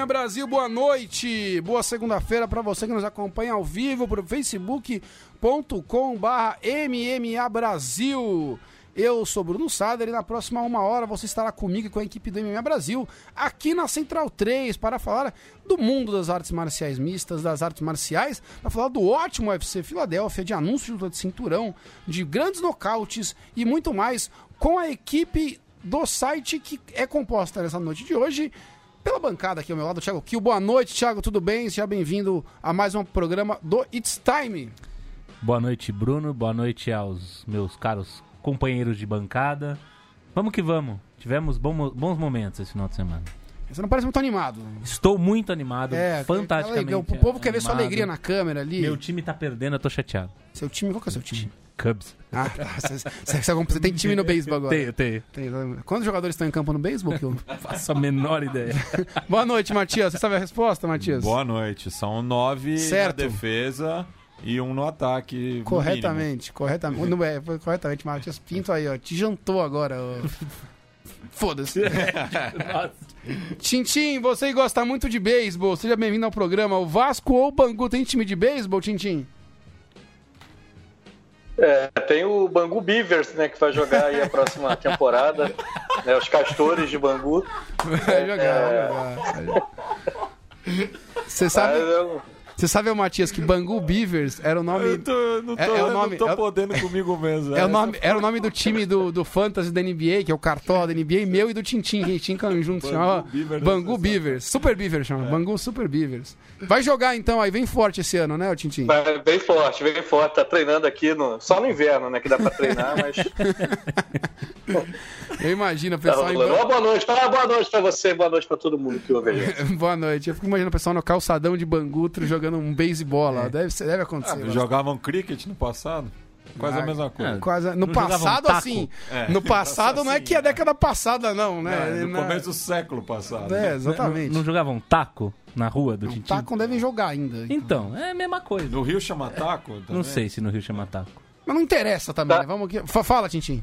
Mime Brasil, boa noite, boa segunda-feira para você que nos acompanha ao vivo por facebook.com/mma Brasil. Eu sou Bruno Sader e na próxima uma hora você estará comigo e com a equipe do MMA Brasil aqui na Central 3 para falar do mundo das artes marciais mistas, das artes marciais, para falar do ótimo UFC Filadélfia, de anúncio de cinturão, de grandes nocautes e muito mais com a equipe do site que é composta nessa noite de hoje pela bancada aqui ao meu lado, Thiago Kiel. Boa noite, Thiago, tudo bem? Seja bem-vindo a mais um programa do It's Time. Boa noite, Bruno. Boa noite aos meus caros companheiros de bancada. Vamos que vamos. Tivemos bons momentos esse final de semana. Você não parece muito animado. Estou muito animado, é, fantasticamente. O povo quer ver sua alegria na câmera ali. Meu time tá perdendo, eu tô chateado. Seu time, qual que é o seu time? Cubs. Ah, você, tem time no beisebol agora? Tenho, tenho. Tem, quantos jogadores estão em campo no beisebol? Que eu... Faço a menor ideia. Boa noite, Matias. Você sabe a resposta, Matias? Boa noite. São nove certo. na defesa e um no ataque. Corretamente, corretamente. Não é, corretamente, Matias Pinto aí, ó. Te jantou agora, ó. Foda-se. Tintim, você gosta muito de beisebol. Seja bem-vindo ao programa. O Vasco ou o Bangu tem time de beisebol, Tintim? É, tem o Bangu Beavers, né, que vai jogar aí a próxima temporada. Né, os castores de Bangu. Vai jogar, é... vai jogar. Você sabe. É, você sabe, Matias, que Bangu Beavers era o nome. Eu tô, não tô, é, é o nome, não tô é, podendo comigo mesmo. É o nome, era o nome do time do, do Fantasy da NBA, que é o cartola da NBA, meu e do Tintin, que a gente tinha junto. Bangu chamava Beavers, Bangu Beavers. Super Beavers chama. É. Bangu Super Beavers. Vai jogar então aí, vem forte esse ano, né, o Tintin? Bem forte, bem forte. Tá treinando aqui no. Só no inverno, né? Que dá pra treinar, mas. Eu imagino o pessoal. Tá, em... Boa noite, fala boa noite pra você, boa noite pra todo mundo que ouve aí. boa noite. Eu fico imaginando o pessoal no calçadão de Bangutro jogando um beisebol lá. É. Deve, deve acontecer. Ah, jogavam cricket no passado. Quase ah, a mesma coisa. É, quase, no passado, assim. É, no passado não é que é a década passada, não, né? É, no Na... começo do século passado. É, exatamente. Não, não jogavam taco na rua do Tintin? Taco devem jogar ainda. Então. então, é a mesma coisa. No Rio chama taco? Também? Não sei se no Rio chama taco. Mas não interessa também, tá. né? Vamos aqui. Fala, Tintin.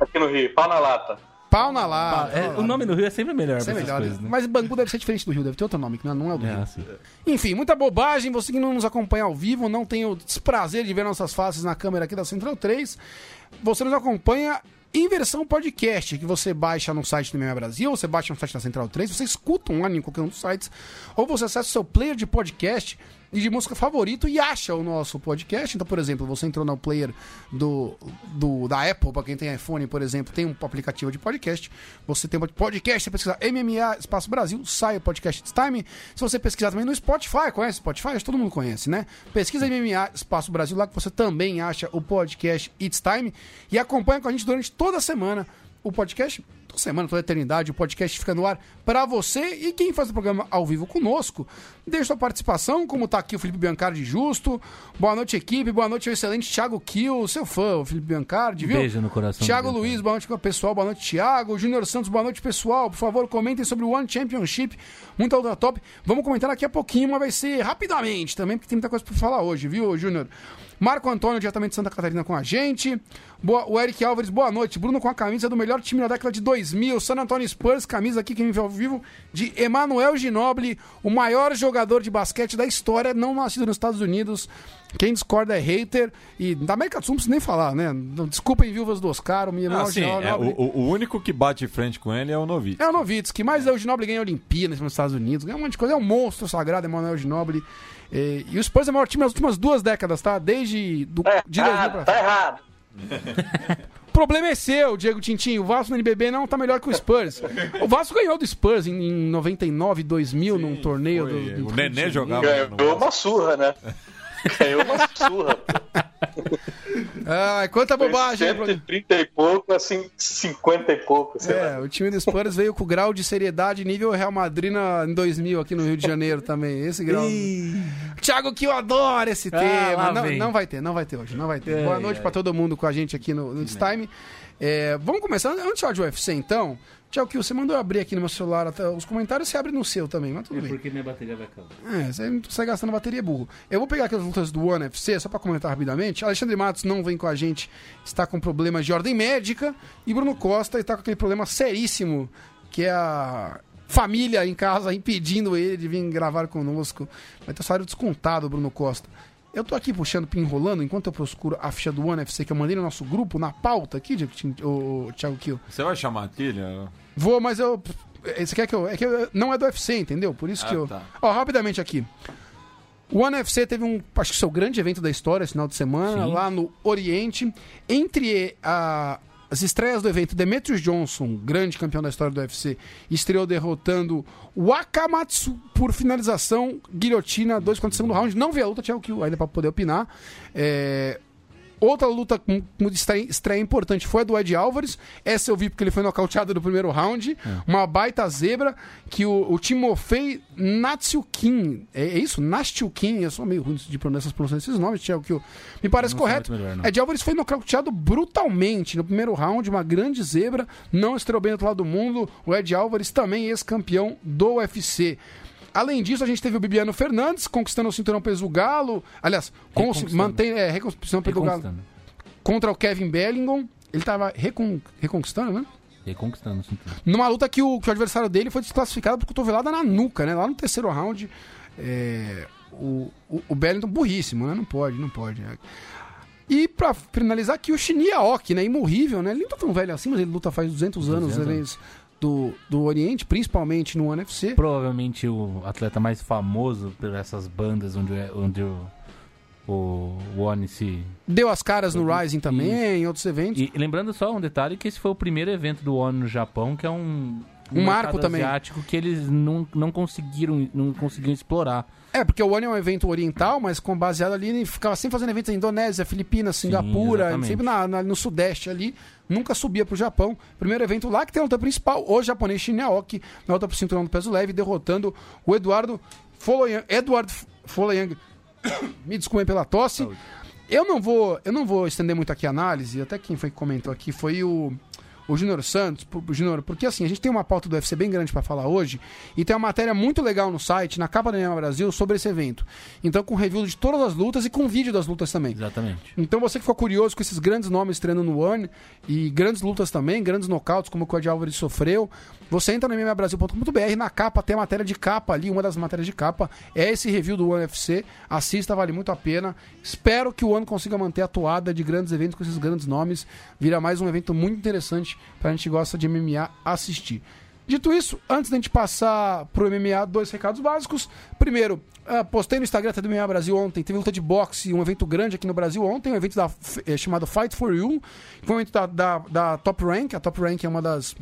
Aqui no Rio, pau na lata. Pau na lata. É, o nome do Rio é sempre melhor. Sempre melhor. Coisas, né? Mas Bangu deve ser diferente do Rio, deve ter outro nome, que não é, o do Rio. Assim. Enfim, muita bobagem. Você que não nos acompanha ao vivo, não tem o desprazer de ver nossas faces na câmera aqui da Central 3. Você nos acompanha em versão podcast, que você baixa no site do MMA Brasil, você baixa no site da Central 3, você escuta online em qualquer um dos sites, ou você acessa o seu player de podcast e de música favorito e acha o nosso podcast. Então, por exemplo, você entrou no player do, do da Apple, para quem tem iPhone, por exemplo, tem um aplicativo de podcast. Você tem podcast, você pesquisar MMA Espaço Brasil, sai o podcast It's Time. Se você pesquisar também no Spotify, conhece Spotify? Acho que todo mundo conhece, né? Pesquisa MMA Espaço Brasil lá que você também acha o podcast It's Time e acompanha com a gente durante toda a semana o podcast toda semana, toda eternidade, o podcast fica no ar para você e quem faz o programa ao vivo conosco. Deixa sua participação, como tá aqui o Felipe Biancardi Justo. Boa noite, equipe. Boa noite, excelente Thiago Kiel, seu fã, o Felipe Biancardi, viu? Beijo no coração. Thiago Luiz, boa noite, pessoal. Boa noite, Thiago. Júnior Santos, boa noite, pessoal. Por favor, comentem sobre o One Championship. Muito alto top. Vamos comentar daqui a pouquinho, mas vai ser rapidamente também, porque tem muita coisa para falar hoje, viu, Júnior? Marco Antônio, diretamente de Santa Catarina, com a gente. Boa, o Eric Álvares, boa noite. Bruno com a camisa do melhor time da década de 2000. San Antonio Spurs, camisa aqui que me vê ao vivo, de Emanuel Ginoble, o maior jogador de basquete da história, não nascido nos Estados Unidos. Quem discorda é hater. E da América do Sul não precisa nem falar, né? Desculpem, viúvas do Oscar, o Emanuel ah, sim, é, o, o, único que bate frente com ele é o Novitsky. É o Novitsky, mas é. o Ginoble ganha a Olimpíadas nos Estados Unidos, ganha um monte de coisa. É um monstro sagrado, Emanuel Ginoble. E, e o Spurs é o maior time nas últimas duas décadas, tá? Desde do, é, de 2000 pra Tá errado. O problema é seu, Diego Tintinho. O Vasco no NBB não tá melhor que o Spurs. O Vasco ganhou do Spurs em, em 99, 2000, Sim, num torneio foi. do, do, O Nenê jogava. Ganhou uma surra, né? Ganhou uma surra. Ai, quanta bobagem. 130 e pouco, assim, 50 e pouco. é, lá. o time do Spurs veio com grau de seriedade nível Real Madrid na, em 2000 aqui no Rio de Janeiro também. Esse grau. Thiago, que eu adoro esse ah, tema. Não, não, vai ter, não vai ter hoje, não vai ter. Boa noite para todo mundo com a gente aqui no, no Time. É, vamos começar, antes de falar de UFC então, Tchau, que você mandou abrir aqui no meu celular até os comentários, você abre no seu também, mas tudo é bem. porque minha bateria vai acabar. É, você não sai gastando bateria burro. Eu vou pegar aqui as lutas do One FC, só para comentar rapidamente. Alexandre Matos não vem com a gente, está com problemas de ordem médica. E Bruno Costa está com aquele problema seríssimo, que é a família em casa impedindo ele de vir gravar conosco. Vai ter salário descontado, Bruno Costa. Eu tô aqui puxando, enrolando, enquanto eu procuro a ficha do One FC que eu mandei no nosso grupo, na pauta aqui, o Thiago Kiel. Você vai chamar a trilha? Vou, mas eu. Você quer que eu. É que eu, não é do UFC, entendeu? Por isso ah, que eu. Tá. Ó, rapidamente aqui. O One FC teve um, acho que seu grande evento da história esse final de semana, Sim. lá no Oriente. Entre a, as estreias do evento, Demetrius Johnson, grande campeão da história do UFC, estreou derrotando Wakamatsu por finalização, guilhotina, dois contra o segundo round. Não vi a luta, tinha o que ainda para poder opinar. É, Outra luta estreia, importante foi a do Ed Álvares. Essa eu vi porque ele foi nocauteado no primeiro round. É. Uma baita zebra que o, o Timofei Natsukin. É, é isso? Natsukin. Eu sou meio ruim de pronunciar esses nomes, Tiago, que eu, me parece não correto. Melhor, Ed Álvares foi nocauteado brutalmente no primeiro round. Uma grande zebra. Não estreou bem do outro lado do mundo. O Ed Álvares também ex-campeão do UFC. Além disso, a gente teve o Bibiano Fernandes conquistando o cinturão peso galo. Aliás, mantém, é, reconquistando o peso galo contra o Kevin Bellingham. Ele estava recon, reconquistando, né? Reconquistando, sim. Numa luta que o, que o adversário dele foi desclassificado por cotovelada na nuca, né? Lá no terceiro round. É, o, o, o Bellingham, burríssimo, né? Não pode, não pode. É. E pra finalizar aqui, o Shinya Aoki, né? Imorrível, né? Ele não tá tão velho assim, mas ele luta faz 200, 200 anos. anos do, do Oriente, principalmente no UFC. Provavelmente o atleta mais famoso por essas bandas onde, onde o, o, o Oni se. Deu as caras no Rising também, em outros eventos. E lembrando só um detalhe: que esse foi o primeiro evento do Oni no Japão, que é um. Um, um marco também. asiático que eles não, não conseguiram não conseguiram explorar. É, porque o One é um evento oriental, mas com baseado ali, ele ficava sempre fazendo eventos na Indonésia, Filipinas, Singapura, Sim, sempre na, na, no Sudeste ali nunca subia pro Japão. Primeiro evento lá que tem a luta principal, o japonês Shineaoki, na luta pro cinturão do peso leve, derrotando o Eduardo Foloyang. Eduardo Foloyang. Me desculpem pela tosse. Eu não vou, eu não vou estender muito aqui a análise, até quem foi que comentou aqui foi o o Júnior Santos, Júnior, porque assim, a gente tem uma pauta do UFC bem grande para falar hoje e tem uma matéria muito legal no site, na capa da MMA Brasil, sobre esse evento. Então, com review de todas as lutas e com vídeo das lutas também. Exatamente. Então, você que ficou curioso com esses grandes nomes treinando no One e grandes lutas também, grandes nocautes, como o Cody Álvares sofreu, você entra no mmabrasil.com.br, na capa tem a matéria de capa ali, uma das matérias de capa é esse review do One UFC. Assista, vale muito a pena. Espero que o One consiga manter a toada de grandes eventos com esses grandes nomes. Vira mais um evento muito interessante pra gente que gosta de MMA assistir. Dito isso, antes da gente passar pro MMA, dois recados básicos. Primeiro, uh, postei no Instagram do MMA Brasil ontem, teve luta de boxe, um evento grande aqui no Brasil ontem, um evento da, é, chamado Fight for You, foi um evento da, da, da Top Rank. A Top Rank é uma das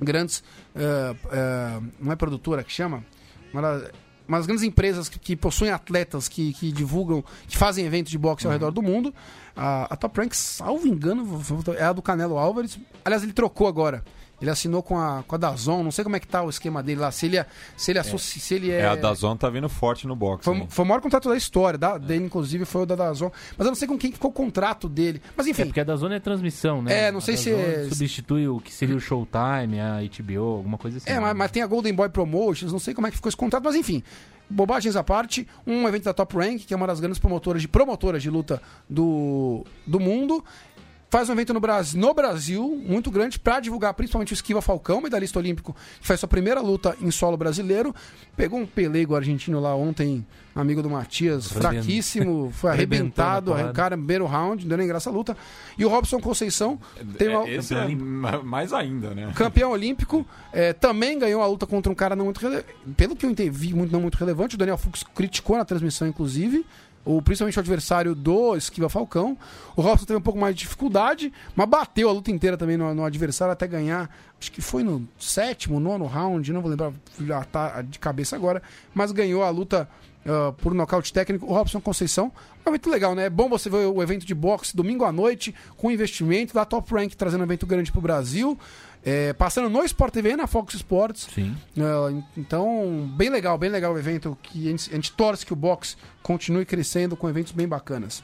grandes. Uh, uh, não é produtora que chama? Uma das, uma das grandes empresas que, que possuem atletas que, que, divulgam, que fazem eventos de boxe uhum. ao redor do mundo. A, a Top Rank, salvo engano, é a do Canelo Álvares. Aliás, ele trocou agora. Ele assinou com a, com a Dazon, não sei como é que tá o esquema dele lá. Se ele, é, se ele, é, se ele é... é. a Dazon tá vindo forte no boxe. Foi, foi o maior contrato da história, da, é. dele, inclusive, foi o da Dazon. Mas eu não sei com quem ficou o contrato dele. Mas enfim. É porque a Dazon é transmissão, né? É, não sei se. É... Substitui o que seria o Showtime, a HBO, alguma coisa assim. É, mas, mas, tem a Golden Boy Promotions, não sei como é que ficou esse contrato, mas enfim. Bobagens à parte, um evento da Top Rank, que é uma das grandes promotoras de promotoras de luta do, do mundo faz um evento no Brasil, no Brasil muito grande para divulgar principalmente o Esquiva Falcão, medalhista olímpico, que faz sua primeira luta em solo brasileiro. Pegou um pelego argentino lá ontem, amigo do Matias, fraquíssimo, foi arrebentado, cara, primeiro round, deu nem graça a luta. E o Robson Conceição tem uma... É, esse é mais ainda, né? Campeão olímpico, é, também ganhou a luta contra um cara não muito relevante. Pelo que eu entendi, muito, não muito relevante, o Daniel Fux criticou na transmissão, inclusive o, principalmente o adversário do Esquiva Falcão. O Robson teve um pouco mais de dificuldade, mas bateu a luta inteira também no, no adversário até ganhar. Acho que foi no sétimo, nono round, não vou lembrar tá de cabeça agora, mas ganhou a luta uh, por nocaute técnico. O Robson Conceição. É evento legal, né? É bom você ver o evento de boxe domingo à noite, com investimento da Top Rank trazendo um evento grande para o Brasil. É, passando no Sport TV na Fox Sports. Sim. Uh, então, bem legal, bem legal o evento. Que a gente, a gente torce que o boxe continue crescendo com eventos bem bacanas.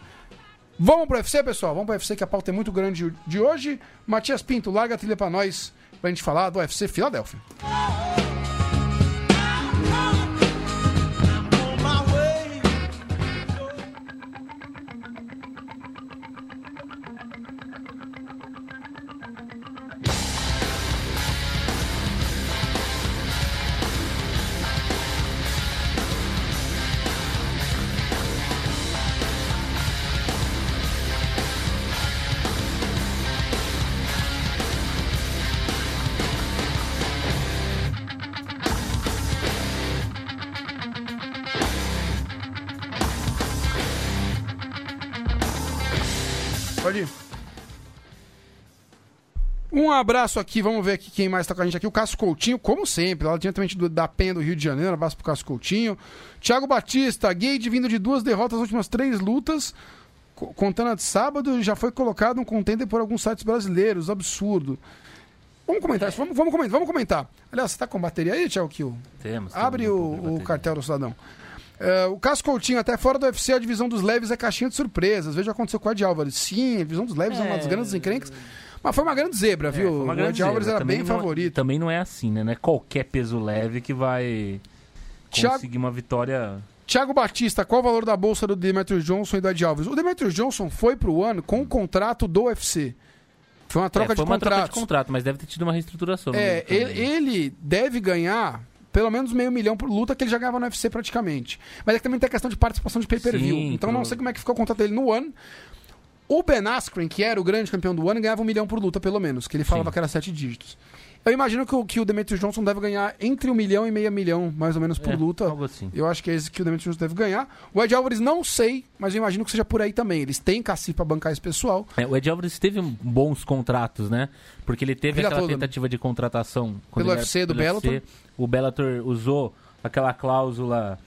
Vamos pro UFC, pessoal? Vamos pro UFC, que a pauta é muito grande de hoje. Matias Pinto, larga a trilha pra nós, pra gente falar do UFC Filadélfia. Pode ir. Um abraço aqui, vamos ver aqui quem mais está com a gente aqui. O Cássio Coutinho, como sempre, lá diretamente do, da Penha do Rio de Janeiro. Um abraço pro Cássio Coutinho. Thiago Batista, Gade vindo de duas derrotas nas últimas três lutas. Contando a de sábado, já foi colocado um contender por alguns sites brasileiros. Absurdo. Vamos comentar isso, vamos, vamos comentar, vamos comentar. Aliás, você tá com bateria aí, Thiago Kill? Temos. Abre o, o cartel do cidadão. Uh, o Cássio Coutinho, até fora do UFC, a divisão dos leves é caixinha de surpresas. Veja o que aconteceu com o Ed Álvares. Sim, a divisão dos leves é, é uma das grandes encrencas. Mas foi uma grande zebra, é, viu? o Ed Álvares era também bem não, é- favorito. Também não é assim, né? Não é qualquer peso leve que vai Thiago... conseguir uma vitória. Thiago Batista, qual o valor da bolsa do Demetrius Johnson e do Ed Alves? O Demetrius Johnson foi pro ano com o contrato do UFC. Foi uma troca é, foi de uma troca de contrato, mas deve ter tido uma reestruturação. É, ele, ele, deve ganhar pelo menos meio milhão por luta que ele já ganhava no UFC praticamente. Mas é que também tem a questão de participação de pay-per-view. Então não sei como é que ficou o contrato dele no ano. O Ben Askren, que era o grande campeão do ano, ganhava um milhão por luta, pelo menos, que ele falava Sim. que era sete dígitos. Eu imagino que o, que o Demetrius Johnson deve ganhar entre um milhão e meio milhão, mais ou menos, por é, luta. Algo assim. Eu acho que é esse que o Demetrius Johnson deve ganhar. O Ed Alvarez não sei, mas eu imagino que seja por aí também. Eles têm cacife para bancar esse pessoal. É, o Ed Alvarez teve bons contratos, né? Porque ele teve aquela toda. tentativa de contratação pelo UFC do Bellator. UFC. O Bellator usou aquela cláusula,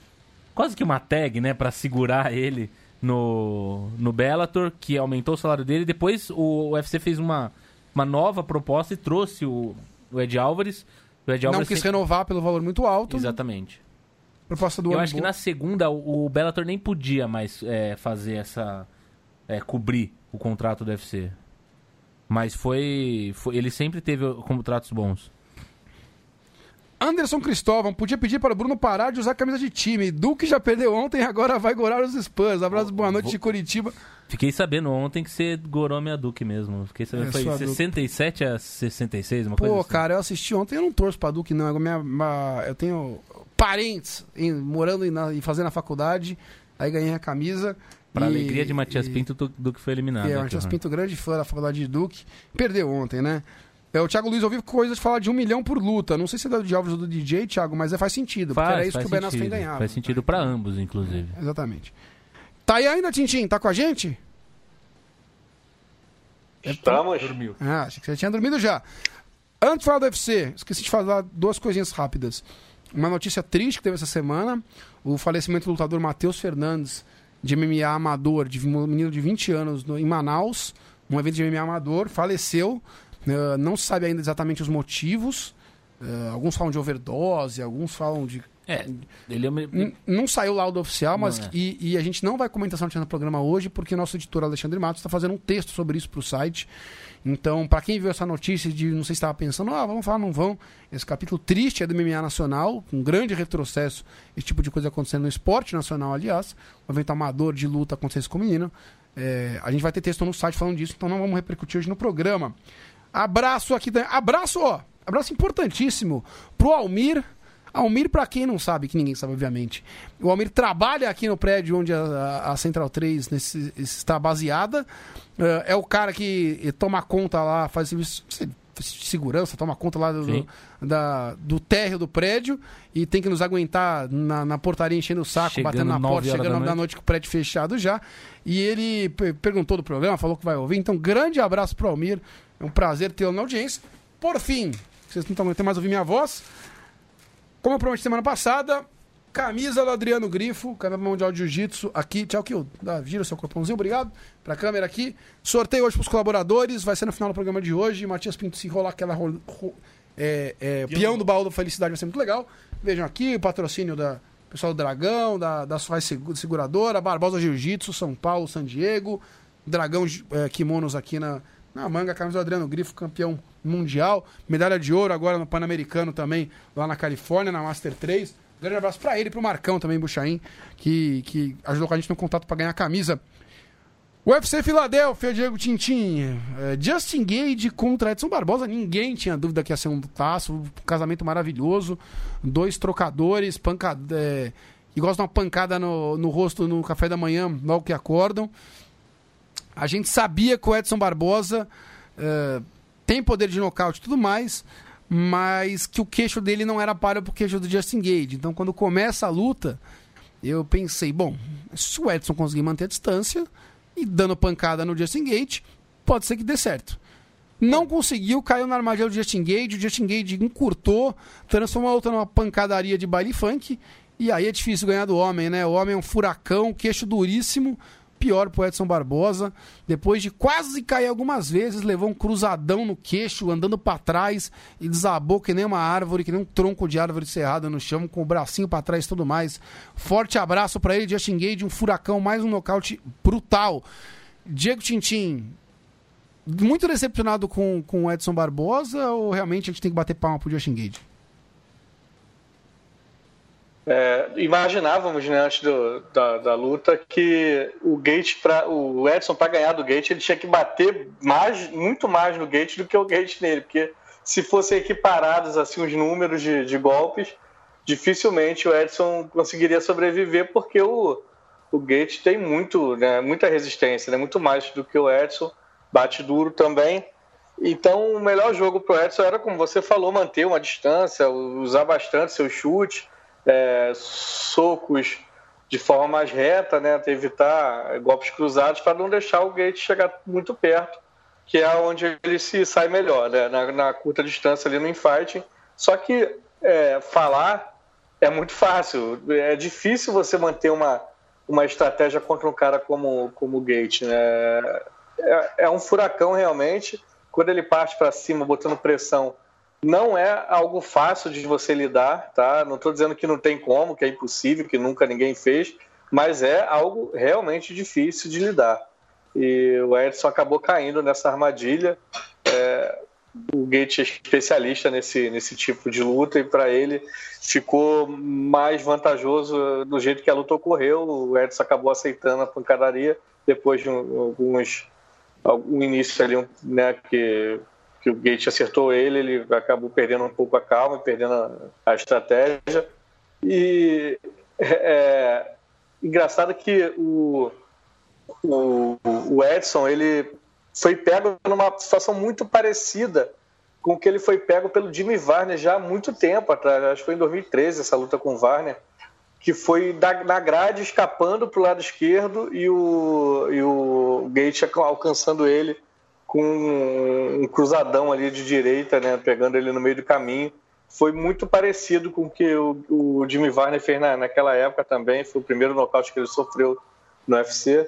quase que uma tag, né, para segurar ele no, no Bellator, que aumentou o salário dele. Depois o UFC fez uma, uma nova proposta e trouxe o, o Ed Álvares. Ed Álvares Não quis renovar pelo valor muito alto. Exatamente. Proposta do Eu acho boa. que na segunda o, o Bellator nem podia mais é, fazer essa. É, cobrir o contrato do UFC. Mas foi, foi. Ele sempre teve contratos bons. Anderson Cristóvão, podia pedir para o Bruno parar de usar camisa de time. Duque já perdeu ontem, agora vai gorar os Spurs. Abraço, boa noite de Curitiba. Fiquei sabendo ontem que você gorou minha Duque mesmo. Fiquei sabendo, é, foi 67 a 66, uma Pô, coisa assim. Cara, eu assisti ontem, eu não torço pra Duque, não. Minha, minha, eu tenho parentes em, morando e fazendo a faculdade, aí ganhei a camisa. Pra e, alegria de Matias e, Pinto, Duque foi eliminado. É, Matias Pinto, grande fã da faculdade de Duque, perdeu ontem, né? É, o Thiago Luiz ouviu coisas de falar de um milhão por luta. Não sei se é do Alves ou do DJ, Thiago, mas é, faz sentido. Faz, porque era isso que o ganhava. Faz sentido para ambos, inclusive. É, exatamente. Tá aí ainda, Tintim? Tá com a gente? Estamos. Dormiu. Ah, achei que você tinha dormido já. Antes de falar do UFC, esqueci de falar duas coisinhas rápidas. Uma notícia triste que teve essa semana: o falecimento do lutador Matheus Fernandes, de MMA amador, de um menino de 20 anos, no, em Manaus, um evento de MMA amador, faleceu Uh, não se sabe ainda exatamente os motivos. Uh, alguns falam de overdose, alguns falam de. É, ele é... Não saiu laudo oficial, mas. É. E, e, a gente não vai comentar essa notícia no programa hoje, porque nosso editor Alexandre Matos está fazendo um texto sobre isso para o site. Então, para quem viu essa notícia de não sei se estava pensando, ah, vamos falar, não vão. Esse capítulo triste é do MMA Nacional, um grande retrocesso, esse tipo de coisa acontecendo no esporte nacional, aliás. Um evento amador de luta acontecendo com o menino. É, a gente vai ter texto no site falando disso, então não vamos repercutir hoje no programa. Abraço aqui. Abraço, ó. Abraço importantíssimo pro Almir. Almir, para quem não sabe, que ninguém sabe, obviamente. O Almir trabalha aqui no prédio onde a, a Central 3 nesse, está baseada. Uh, é o cara que toma conta lá, faz serviço de segurança, toma conta lá do, do, da, do térreo do prédio e tem que nos aguentar na, na portaria enchendo o saco, chegando batendo na porta, chegando da noite. da noite com o prédio fechado já. E ele perguntou do programa, falou que vai ouvir. Então, grande abraço pro Almir. É um prazer tê-lo na audiência. Por fim, vocês não estão aguentando mais ouvir minha voz. Como eu prometi semana passada, camisa do Adriano Grifo, campeão mundial de jiu-jitsu aqui. Tchau, Kio. Gira o seu corpãozinho, obrigado. Pra câmera aqui. Sorteio hoje pros colaboradores, vai ser no final do programa de hoje. Matias Pinto, se rolar aquela. Ro... É, é, peão do baú da felicidade vai ser muito legal. Vejam aqui o patrocínio da pessoal do Dragão, da, da Suai Seguradora, Barbosa Jiu-Jitsu, São Paulo, San Diego, Dragão é, Kimonos aqui na, na manga, camisa do Adriano Grifo, campeão mundial. Medalha de ouro agora no Pan-Americano também, lá na Califórnia, na Master 3. grande abraço para ele e pro Marcão também, Buchaim, que, que ajudou com a gente no contato para ganhar a camisa. UFC Filadélfia, Diego Tintin. É, Justin Gage contra Edson Barbosa. Ninguém tinha dúvida que ia ser um taço. Um casamento maravilhoso. Dois trocadores, pancada, é, que gostam de uma pancada no, no rosto no café da manhã, logo que acordam. A gente sabia que o Edson Barbosa uh, tem poder de nocaute e tudo mais, mas que o queixo dele não era para o queixo do Justin Gage. Então, quando começa a luta, eu pensei, bom, se o Edson conseguir manter a distância, e dando pancada no Justin Gate, pode ser que dê certo. Não conseguiu, caiu na armadilha do Justin Gage, o Justin Gage encurtou, transformou a luta numa pancadaria de baile funk, e aí é difícil ganhar do homem, né? O homem é um furacão, queixo duríssimo, pior pro Edson Barbosa. Depois de quase cair algumas vezes, levou um cruzadão no queixo, andando para trás e desabou que nem uma árvore, que nem um tronco de árvore cerrada no chão, com o bracinho para trás e tudo mais. Forte abraço para ele, Justin Gage, um furacão, mais um nocaute brutal. Diego Tintin, muito decepcionado com, com o Edson Barbosa ou realmente a gente tem que bater palma pro Justin Gage? É, imaginávamos né, antes do, da, da, luta que o Gate para o Edson para ganhar do Gate ele tinha que bater mais, muito mais no Gate do que o Gate nele, porque se fossem equiparados assim os números de, de golpes, dificilmente o Edson conseguiria sobreviver porque o, o Gate tem muito, né, muita resistência, né, muito mais do que o Edson bate duro também. Então, o melhor jogo para o Edson era, como você falou, manter uma distância, usar bastante seu chute, é, socos de forma mais reta, né, evitar golpes cruzados para não deixar o Gate chegar muito perto, que é onde ele se sai melhor, né, na, na curta distância ali no infighting. Só que é, falar é muito fácil, é difícil você manter uma, uma estratégia contra um cara como, como o Gate, né? é, é um furacão realmente. Quando ele parte para cima, botando pressão, não é algo fácil de você lidar, tá? Não estou dizendo que não tem como, que é impossível, que nunca ninguém fez, mas é algo realmente difícil de lidar. E o Edson acabou caindo nessa armadilha. É, o Gate é especialista nesse, nesse tipo de luta e para ele ficou mais vantajoso do jeito que a luta ocorreu. O Edson acabou aceitando a pancadaria depois de alguns algum início ali, né, que, que o Gate acertou ele, ele acabou perdendo um pouco a calma, perdendo a, a estratégia. E é, é engraçado que o, o, o Edson ele foi pego numa situação muito parecida com que ele foi pego pelo Jimmy Varner já há muito tempo atrás, acho que foi em 2013 essa luta com o Varner que foi na grade escapando para o lado esquerdo e o, e o Gate alcançando ele com um cruzadão ali de direita, né, pegando ele no meio do caminho. Foi muito parecido com o que o, o Jimmy Varner fez na, naquela época também. Foi o primeiro nocaute que ele sofreu no UFC.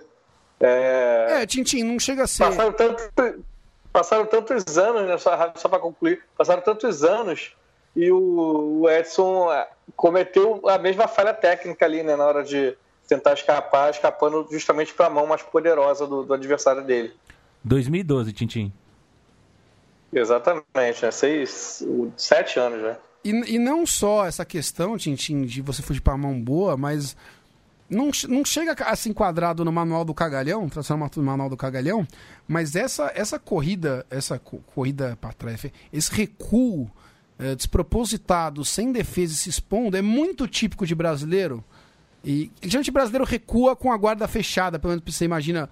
É, é Tintin, não chega a ser. Passaram, tanto, passaram tantos anos, né, só, só para concluir, passaram tantos anos e o, o Edson é, cometeu a mesma falha técnica ali, né, na hora de tentar escapar, escapando justamente para a mão mais poderosa do, do, adversário dele. 2012, Tintim. Exatamente, né? Seis, sete anos já. E, e não só essa questão, Tintim, de você fugir para a mão boa, mas não, não chega a ser enquadrado no manual do cagalhão, traçando no manual do cagalhão, mas essa, essa corrida, essa corrida para trás, esse recuo é, despropositado, sem defesa e se expondo, é muito típico de brasileiro. E gente brasileiro recua com a guarda fechada, pelo menos você imagina.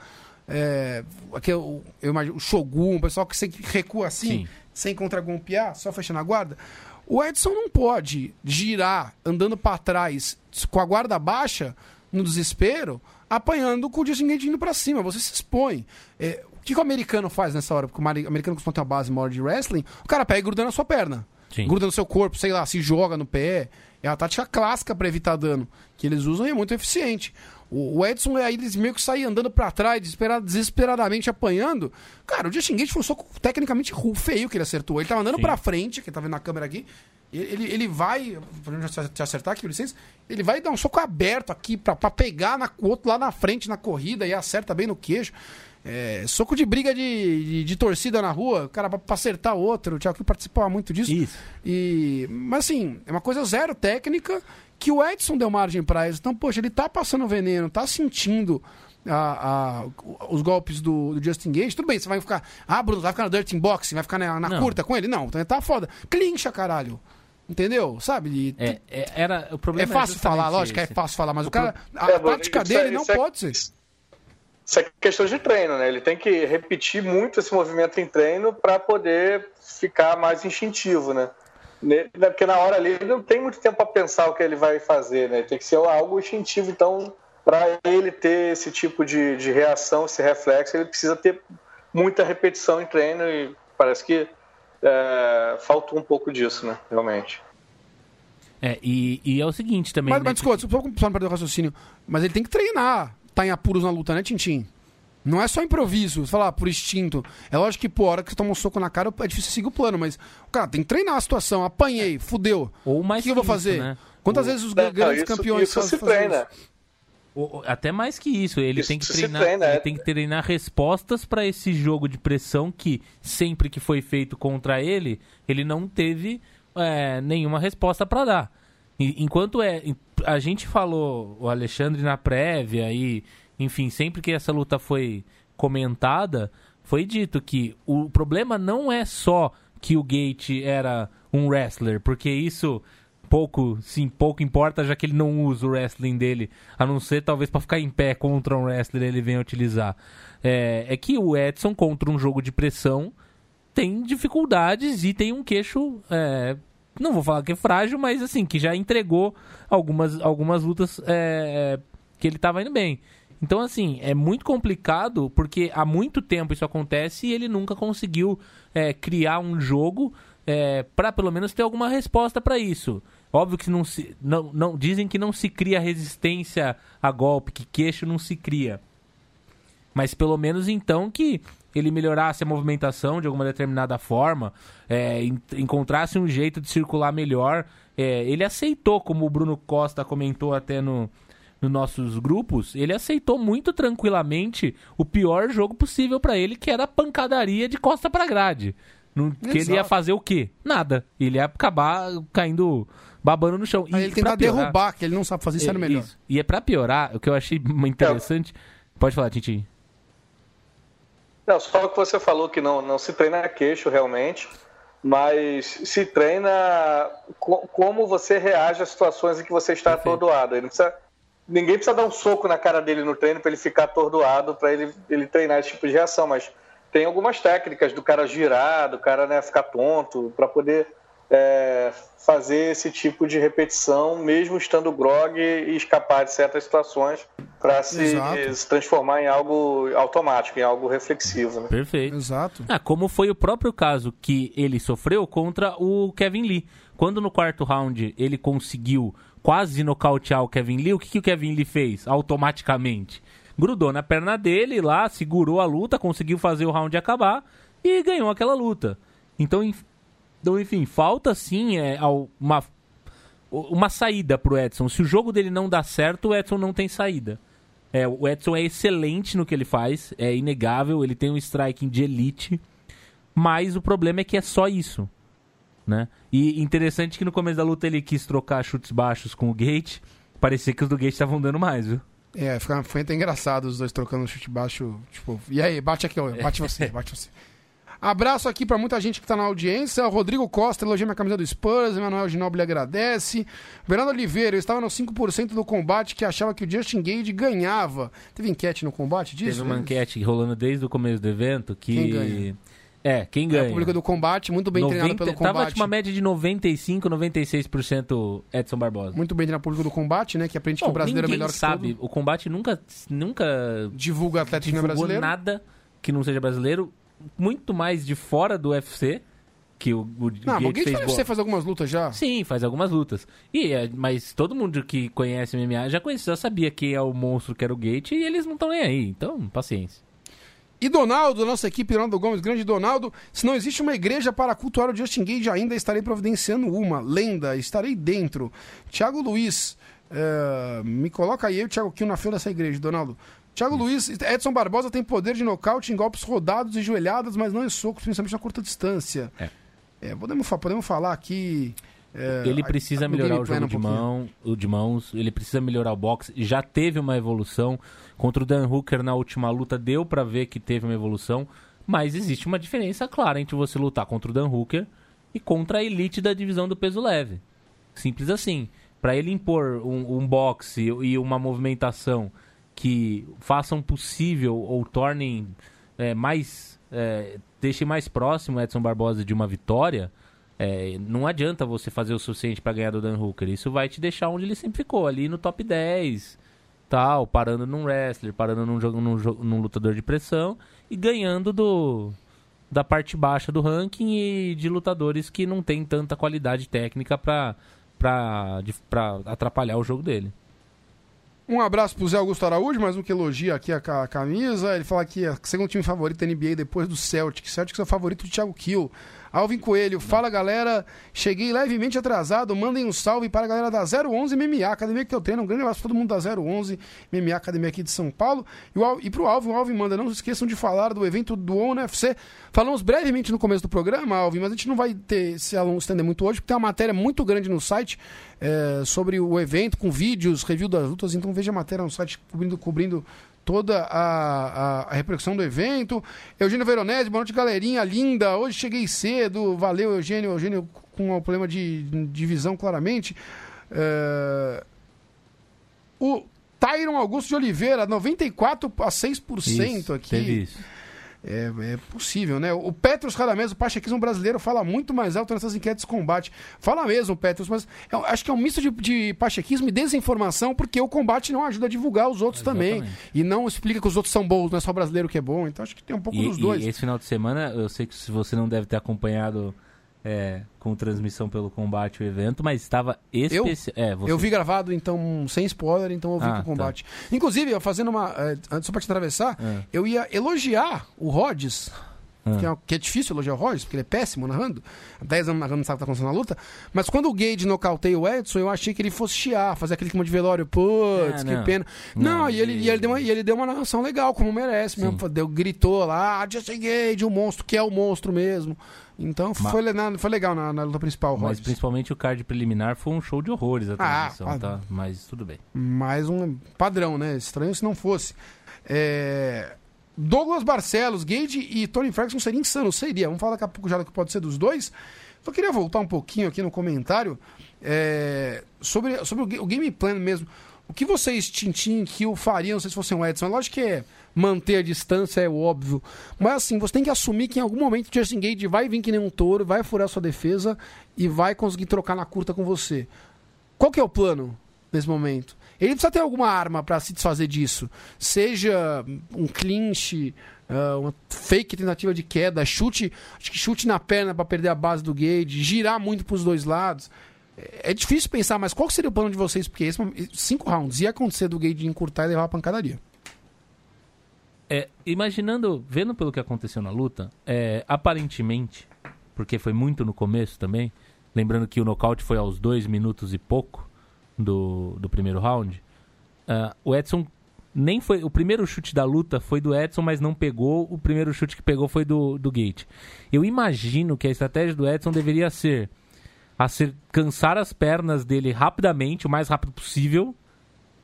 É, aquele, eu imagino, o Shogun, o pessoal que recua assim, Sim. sem contragolpear, só fechando a guarda. O Edson não pode girar andando para trás com a guarda baixa, no desespero, apanhando com o distinguente indo para cima. Você se expõe. É, o que, que, o americano faz nessa hora? Porque o americano costuma ter uma base maior de wrestling, o cara pega e gruda na sua perna. Sim. gruda no seu corpo, sei lá, se joga no pé. É a tática clássica para evitar dano, que eles usam e é muito eficiente. O, Edson aí eles meio que saem andando para trás, desesperadamente apanhando. Cara, o Justin Gate foi um soco tecnicamente feio que ele acertou. Ele tava andando para frente, que tá vendo na câmera aqui. Ele, ele vai, pra te acertar aqui, licença, ele vai dar um soco aberto aqui para pegar na, o outro lá na frente na corrida e acerta bem no queixo. É, soco de briga de, de, de, torcida na rua, cara pra, pra acertar outro. O Thiago participava muito disso. Isso. E, mas assim, é uma coisa zero técnica que o Edson deu margem para isso. Então, poxa, ele tá passando veneno, tá sentindo a, a, os golpes do, do, Justin Gage. Tudo bem, você vai ficar. Ah, Bruno, vai ficar no Dirty Boxing, vai ficar na, na curta com ele? Não, então tá foda. Clincha, caralho. Entendeu? Sabe? É, é, era, o problema é fácil falar, lógico, é fácil falar, mas o, o cara. A, a tática dele não é pode ser isso é questão de treino, né? Ele tem que repetir muito esse movimento em treino para poder ficar mais instintivo, né? Né? Porque na hora ali ele não tem muito tempo para pensar o que ele vai fazer, né? Tem que ser algo instintivo, então para ele ter esse tipo de, de reação, esse reflexo, ele precisa ter muita repetição em treino e parece que é, faltou um pouco disso, né? Realmente. É, e, e é o seguinte também. Mas, né? mas desculpa, só não perder o raciocínio. Mas ele tem que treinar, tá em apuros na luta, né, Tintim? Não é só improviso, falar por instinto. É lógico que, pô, a hora que você toma um soco na cara, é difícil seguir o plano, mas, cara, tem que treinar a situação. Apanhei, fudeu. Ou mais O que, que eu vou fazer? né? Quantas vezes os grandes isso, campeões isso se treina. Isso? Até mais que isso, ele Isso tem que treinar, treina, ele é. tem que treinar respostas para esse jogo de pressão que sempre que foi feito contra ele, ele não teve é, nenhuma resposta para dar. E- enquanto é, a gente falou, o Alexandre na prévia e, enfim, sempre que essa luta foi comentada, foi dito que o problema não é só que o Gate era um wrestler, porque isso pouco, sim, pouco importa, já que ele não usa o wrestling dele, a não ser talvez para ficar em pé contra um wrestler ele venha utilizar. É, é que o Edson contra um jogo de pressão tem dificuldades e tem um queixo, é, não vou falar que é frágil, mas assim que já entregou algumas algumas lutas é, que ele estava indo bem. Então, assim, é muito complicado porque há muito tempo isso acontece e ele nunca conseguiu é, criar um jogo é, para pelo menos ter alguma resposta para isso. Óbvio que não se. Não, não, dizem que não se cria resistência a golpe, que queixo não se cria. Mas pelo menos então que ele melhorasse a movimentação de alguma determinada forma, é, en- encontrasse um jeito de circular melhor. É, ele aceitou, como o Bruno Costa comentou até no, nos nossos grupos, ele aceitou muito tranquilamente o pior jogo possível pra ele, que era a pancadaria de costa pra grade. Não, que ele ia fazer o quê? Nada. Ele ia acabar caindo, babando no chão. Aí E ele tentar pra piorar- derrubar, que ele não sabe fazer isso, era é, melhor. isso. E é pra piorar, o que eu achei interessante. Pode falar, Tintin. Não, só que você falou que não, não se treina queixo realmente, mas se treina co- como você reage às situações em que você está Perfeito. atordoado. Ele não precisa- ninguém precisa dar um soco na cara dele no treino para ele ficar atordoado, para ele, ele treinar esse tipo de reação, mas tem algumas técnicas do cara girar, do cara né, ficar tonto, para poder é, fazer esse tipo de repetição, mesmo estando grog e escapar de certas situações, para se, se transformar em algo automático, em algo reflexivo. Né? Perfeito. Exato. Ah, como foi o próprio caso que ele sofreu contra o Kevin Lee. Quando no quarto round ele conseguiu quase nocautear o Kevin Lee, o que, que o Kevin Lee fez automaticamente? Grudou na perna dele lá, segurou a luta, conseguiu fazer o round acabar e ganhou aquela luta. Então, então enfim, falta sim é, uma, uma saída pro Edson. Se o jogo dele não dá certo, o Edson não tem saída. É, o Edson é excelente no que ele faz, é inegável, ele tem um striking de elite, mas o problema é que é só isso. Né? E interessante que no começo da luta ele quis trocar chutes baixos com o Gate, parecia que os do Gate estavam dando mais, viu? É, foi até engraçado os dois trocando chute baixo. Tipo, e aí, bate aqui, bate você, bate você. Abraço aqui pra muita gente que tá na audiência. O Rodrigo Costa elogia minha camisa do Spurs. Emanuel Ginoble agradece. Fernando Oliveira, eu estava no 5% do combate que achava que o Justin Gage ganhava. Teve enquete no combate disso? Teve uma enquete rolando desde o começo do evento que. Quem ganha? É, quem É, ganha? o público do combate, muito bem treinado pelo Tava combate. tipo uma média de 95, 96% Edson Barbosa. Muito bem treinado público do combate, né? Que aprende que Bom, o brasileiro é melhor que sabe. O combate nunca, nunca Divulga atleta que não é brasileiro. nada que não seja brasileiro. Muito mais de fora do UFC, que o, o Não, Gate alguém fez você fazer algumas lutas já? Sim, faz algumas lutas. E, é, mas todo mundo que conhece MMA já conhecia, já sabia que é o monstro que era o Gate e eles não estão nem aí. Então, paciência. E Donaldo, nossa equipe, Ronaldo Gomes, grande Donaldo. Se não existe uma igreja para cultuar o Justin Gage, ainda estarei providenciando uma. Lenda, estarei dentro. Tiago Luiz, eh, me coloca aí, eu, Thiago Kiel, na fila dessa igreja, Donaldo. Tiago Luiz, Edson Barbosa tem poder de nocaute em golpes rodados e joelhadas, mas não em socos, principalmente na curta distância. É. É, podemos, podemos falar aqui. eh, ele a- precisa a- no melhorar o jogo um de, mão, o de mãos, ele precisa melhorar o boxe. Já teve uma evolução. Contra o Dan Hooker na última luta, deu pra ver que teve uma evolução. Mas existe uma diferença clara entre você lutar contra o Dan Hooker e contra a elite da divisão do peso leve. Simples assim. Pra ele impor um, um boxe e uma movimentação que façam possível ou tornem é, mais. É, deixem mais próximo Edson Barbosa de uma vitória. é, não adianta você fazer o suficiente pra ganhar do Dan Hooker. Isso vai te deixar onde ele sempre ficou, ali no top 10. Tal, parando num wrestler, parando num, jogo, num, num lutador de pressão e ganhando do da parte baixa do ranking e de lutadores que não tem tanta qualidade técnica para atrapalhar o jogo dele. Um abraço pro Zé Augusto Araújo, mais um que elogia aqui a, camisa. Ele fala que é o segundo time favorito da NBA depois do Celtic. Celtic é o favorito do Thiago Kill. Alvin Coelho, fala galera, cheguei levemente atrasado, mandem um salve para a galera da 011 MMA, academia que eu treino, um grande abraço para todo mundo da 011 MMA, academia aqui de São Paulo. E, o, e pro Alvin, o Alvin manda, não se esqueçam de falar do evento do ONU UFC. Falamos brevemente no começo do programa, Alvin, mas a gente não vai ter se estender muito hoje, porque tem uma matéria muito grande no site é, sobre o evento, com vídeos, review das lutas, então veja a matéria no site cobrindo, cobrindo toda a, a, a, repercussão do evento. Eugênio Veronese, boa noite, galerinha linda. Hoje cheguei cedo, valeu, Eugênio. Eugênio com um problema de, de visão, claramente. É... O Tyron Augusto de Oliveira, 94 a 6% isso, aqui. Teve isso. É, é, possível, né? O Petros Radamés, o pachequismo brasileiro, fala muito mais alto nessas enquetes de combate. Fala mesmo, Petros, mas eu acho que é um misto de, de pachequismo e desinformação, porque o combate não ajuda a divulgar os outros Exatamente. também. E não explica que os outros são bons, não é só brasileiro que é bom. Então acho que tem um pouco e, dos dois. E esse final de semana, eu sei que se você não deve ter acompanhado é, com transmissão pelo combate o evento, mas estava especial. Eu, é, você... eu vi gravado, então, sem spoiler, então eu vi ah, com o tá. combate. Tá. Inclusive, eu fazendo uma. É, antes só pra te atravessar, é. eu ia elogiar o Rhodes. Ah. Que, é, que, é, difícil elogiar o Rhodes, porque ele é péssimo narrando. Há 10 anos narrando, não sabe o que tá acontecendo na luta. Mas quando o Gage nocauteia o Edson, eu achei que ele fosse chiar, fazer aquele clima de velório. Putz, é, que pena. Não, não e, ele, e, ele deu uma, e ele deu uma narração legal, como merece Sim. mesmo. Deu, gritou lá, ah, Justin Gage, o monstro, que é o monstro mesmo. Então mas, foi, foi legal na, na luta principal, Mas principalmente o card preliminar foi um show de horrores a transmissão, ah, tá? Mas tudo bem. Mais um padrão, né? Estranho se não fosse. É... Douglas Barcelos, Gage e Tony Ferguson seria insano, seria. Vamos falar daqui a pouco já do que pode ser dos dois. Só queria voltar um pouquinho aqui no comentário é... sobre, sobre o, game plan mesmo. O que vocês, Tintin, que o fariam, não sei se fossem o Edson, lógico que é manter a distância, é óbvio. Mas assim, você tem que assumir que em algum momento o Justin Gage vai vir que nem um touro, vai furar sua defesa e vai conseguir trocar na curta com você. Qual que é o plano nesse momento? Ele precisa ter alguma arma para se desfazer disso. Seja um clinch, uh, uma fake tentativa de queda, chute, acho que chute na perna para perder a base do Gage, girar muito para os dois lados. É, é difícil pensar, mas qual seria o plano de vocês? Porque esse, cinco rounds ia acontecer do Gage encurtar e levar a pancadaria. É, imaginando, vendo pelo que aconteceu na luta, é, aparentemente, porque foi muito no começo também, lembrando que o nocaute foi aos dois minutos e pouco do, do primeiro round, uh, o Edson nem foi. O primeiro chute da luta foi do Edson, mas não pegou. O primeiro chute que pegou foi do, do Gate. Eu imagino que a estratégia do Edson deveria ser, a ser cansar as pernas dele rapidamente, o mais rápido possível,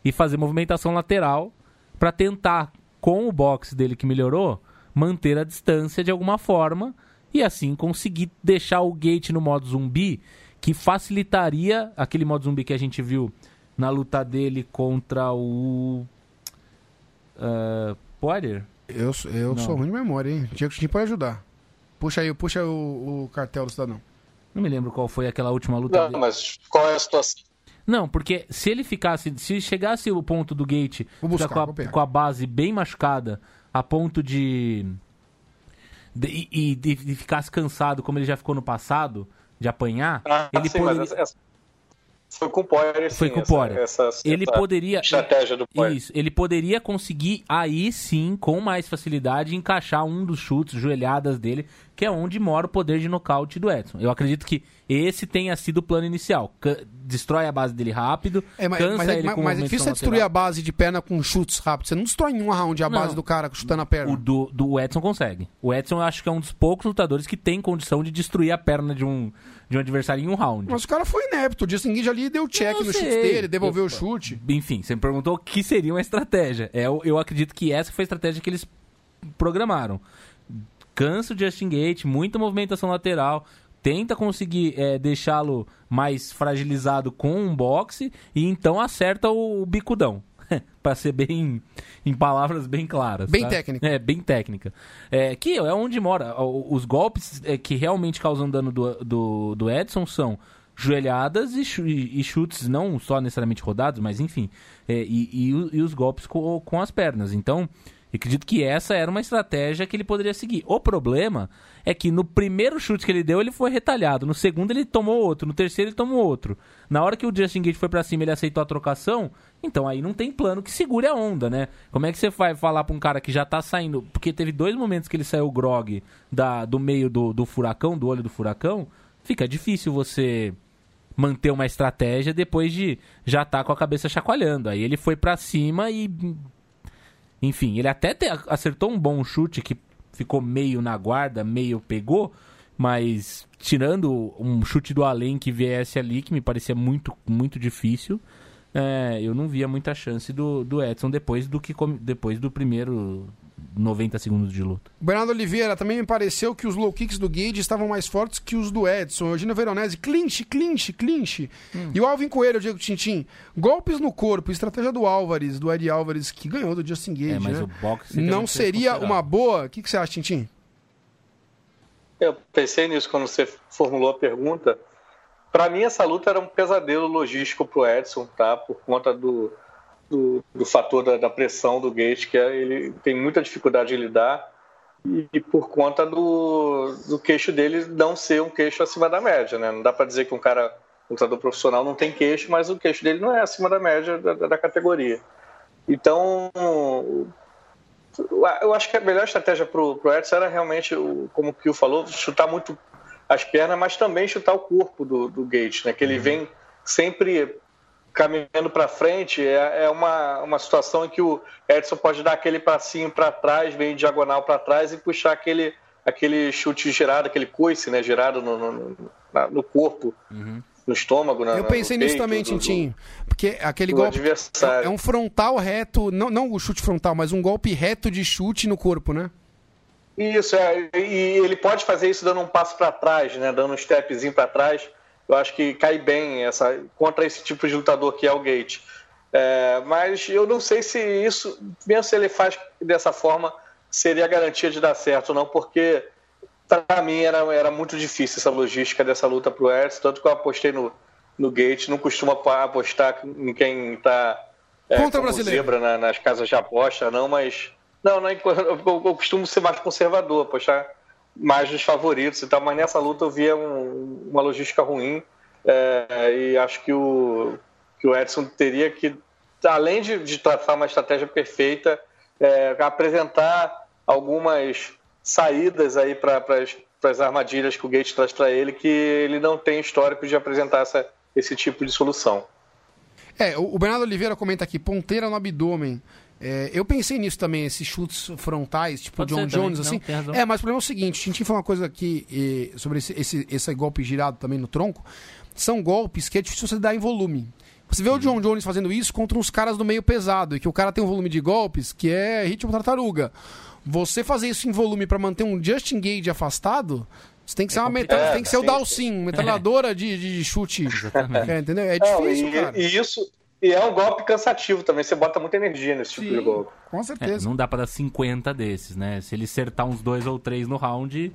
e fazer movimentação lateral para tentar com o boxe dele que melhorou, manter a distância de alguma forma e assim conseguir deixar o gate no modo zumbi, que facilitaria aquele modo zumbi que a gente viu na luta dele contra o. Uh, Poirier? Eu, eu sou ruim de memória, hein? Diego Chin pode ajudar. Puxa aí, puxa o, o cartel do cidadão. Não me lembro qual foi aquela última luta. Não, dele. mas qual é a situação? Não, porque se ele ficasse. Se chegasse o ponto do gate buscar, com, a, com, a, base bem machucada, a ponto de. de e, de, de, ficasse cansado, como ele já ficou no passado, de apanhar, ah, ele sim, poderia. Essa, foi com o Poirier, Foi com o Poirier. Essa, essa, ele poderia. Estratégia do Poirier. Isso. Ele poderia conseguir aí sim, com mais facilidade, encaixar um dos chutes, joelhadas dele, que é onde mora o poder de nocaute do Edson. Eu acredito que esse tenha sido o plano inicial. C destrói a base dele rápido, é, mas, cansa mas, é ele mas, com Mas é difícil destruir a base de perna com chutes rápidos. Você não destrói em um round a não, base do cara chutando a perna. O do, do Edson consegue. O Edson eu acho que é um dos poucos lutadores que tem condição de destruir a perna de um, de um adversário em um round. Mas o cara foi inepto. O Justin Gage ali deu check no chute dele, devolveu eu, o chute. Enfim, você me perguntou o que seria uma estratégia. É, eu, eu acredito que essa foi a estratégia que eles programaram cansa o Justin Gate, muita movimentação lateral, tenta conseguir é, deixá-lo mais fragilizado com um boxe e então acerta o, o bicudão. para ser bem em palavras bem claras. Bem tá? técnica. É, bem técnica. É, que é onde mora. Os golpes é, que realmente causam dano do, do, do Edson são joelhadas e, e, chutes não só necessariamente rodados, mas enfim, é, e, e, e, os golpes com, com as pernas. Então, acredito que essa era uma estratégia que ele poderia seguir. O problema é que no primeiro chute que ele deu, ele foi retalhado. No segundo, ele tomou outro. No terceiro, ele tomou outro. Na hora que o Justin Gate foi para cima ele aceitou a trocação, então aí não tem plano que segure a onda, né? Como é que você vai falar pra um cara que já tá saindo... Porque teve dois momentos que ele saiu grog da, do meio do, do furacão, do olho do furacão. Fica difícil você manter uma estratégia depois de já estar tá com a cabeça chacoalhando. Aí ele foi para cima e enfim, ele até acertou um bom chute que ficou meio na guarda, meio pegou, mas tirando um chute do além que viesse ali, que me parecia muito, muito difícil, é, eu não via muita chance do, do Edson depois do que depois do primeiro 90 segundos de luta. Bernardo Oliveira, também me pareceu que os low kicks do Gage estavam mais fortes que os do Edson. Eugênio Veronese, clinch, clinch, clinch. Hum. E o Alvin Coelho, Diego Tintim, golpes no corpo, estratégia do Álvares, do Ed Álvares, que ganhou do Justin Gage. É, mas né? o boxe Não seria uma boa? O que, que você acha, Tintim? Eu pensei nisso quando você formulou a pergunta. Para mim, essa luta era um pesadelo logístico pro Edson, tá? Por conta do do, do fator da, da, pressão do Gate, que é, ele tem muita dificuldade de lidar, e, e, por conta do, do queixo dele não ser um queixo acima da média. Né? Não dá para dizer que um cara lutador profissional não tem queixo, mas o queixo dele não é acima da média da, da categoria. Então, eu acho que a melhor estratégia para o Edson era realmente, como o Kio falou, chutar muito as pernas, mas também chutar o corpo do, do Gate, né? que ele uhum. vem sempre caminhando para frente, é, é, uma, uma situação em que o Edson pode dar aquele passinho para trás, bem diagonal para trás e puxar aquele, aquele chute girado, aquele coice, né, girado no, no, no corpo. Uhum. No estômago, Eu pensei nisso também, Tintinho. Porque aquele golpe é um frontal reto, não, não o chute frontal, mas um golpe reto de chute no corpo, né? Isso, é, e ele pode fazer isso dando um passo para trás, né? Dando um stepzinho para trás eu acho que cai bem essa contra esse tipo de lutador que é o Gate. É, mas eu não sei se isso, mesmo se ele faz dessa forma, seria a garantia de dar certo ou não, porque para mim era, era muito difícil essa logística dessa luta para o Edson, tanto que eu apostei no, no Gate, não costumo apostar em quem está é, Contra brasileiro. zebra na, nas casas de aposta, não, mas não, não eu, eu costumo ser mais conservador, apostar mais dos favoritos e tal, mas nessa luta eu via um, uma logística ruim é, e acho que o, que o Edson teria que, além de, de traçar uma estratégia perfeita, é, apresentar algumas saídas aí para as armadilhas que o Gates traz para ele, que ele não tem histórico de apresentar essa, esse tipo de solução. É, o Bernardo Oliveira comenta aqui, ponteira no abdômen. É, eu pensei nisso também, esses chutes frontais, tipo Pode John Jones, assim. Não, é, mas o problema é o seguinte: o Tintin falou uma coisa aqui e, sobre esse, esse, esse golpe girado também no tronco. São golpes que é difícil você dar em volume. Você vê o John Jones fazendo isso contra uns caras do meio pesado, e que o cara tem um volume de golpes que é ritmo tartaruga. Você fazer isso em volume para manter um Justin Gage afastado, você tem que ser, uma metal... é, tem que ser o Dalsin, metralhadora de, de chute. É, entendeu? É difícil, Não, e. E isso, e é um golpe cansativo também, você bota muita energia nesse Sim, tipo de golpe. Com certeza. É, não dá pra dar 50 desses, né? Se ele acertar uns dois ou três no round.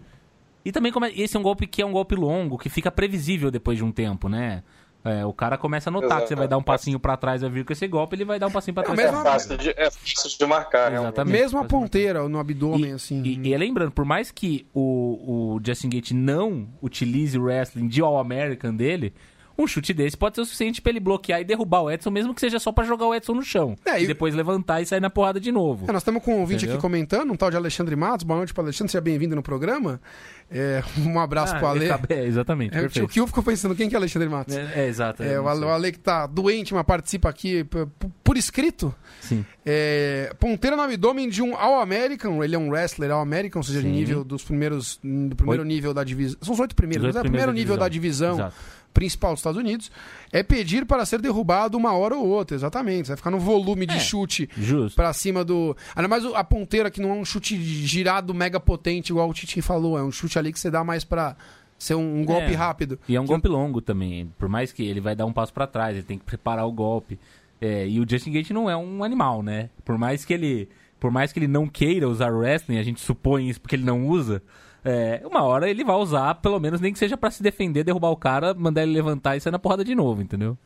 E também como é, esse é um golpe que é um golpe longo, que fica previsível depois de um tempo, né? É, o cara começa a notar Exato. que você vai dar um passinho para trás, vai vir com esse golpe, ele vai dar um passinho para é, trás. É, fácil de, é fácil de marcar, Exatamente. Mesmo a ponteira no abdômen, e, assim. E, e, lembrando, por mais que o, o Justin Gate não utilize o wrestling de All-American dele, um chute desse pode ser o suficiente para ele bloquear e derrubar o Edson, mesmo que seja só para jogar o Edson no chão. É, e depois levantar e sair na porrada de novo. É, nós estamos com um ouvinte Entendeu? aqui comentando, um tal de Alexandre Matos. Boa noite para Alexandre, seja bem-vindo no programa. É, um abraço ah, pro Ale. É, exatamente. É, o que eu fico pensando, quem que é Alexandre Matos? É, é exato. É, o, Ale, o Ale que tá doente, mas participa aqui por, por escrito. Sim. É, ponteira no abdômen de um All-American, ele é um wrestler All-American, ou seja, de nível dos primeiros. Do primeiro oito. nível da divisão. São os oito primeiros, mas é o primeiro nível da divisão. Exato principal dos Estados Unidos, é pedir para ser derrubado uma hora ou outra, exatamente. Você vai ficar no volume de é, chute para cima do. Ainda mais a ponteira que não é um chute girado mega potente, igual o Titi falou, é um chute ali que você dá mais para ser um, um golpe é, rápido. E é um que... golpe longo também. Por mais que ele vai dar um passo para trás, ele tem que preparar o golpe. É, e o Justin Gate não é um animal, né? Por mais que ele, por mais que ele não queira usar wrestling, a gente supõe isso porque ele não usa é, uma hora ele vai usar, pelo menos nem que seja para se defender, derrubar o cara, mandar ele levantar e sair na porrada de novo, entendeu?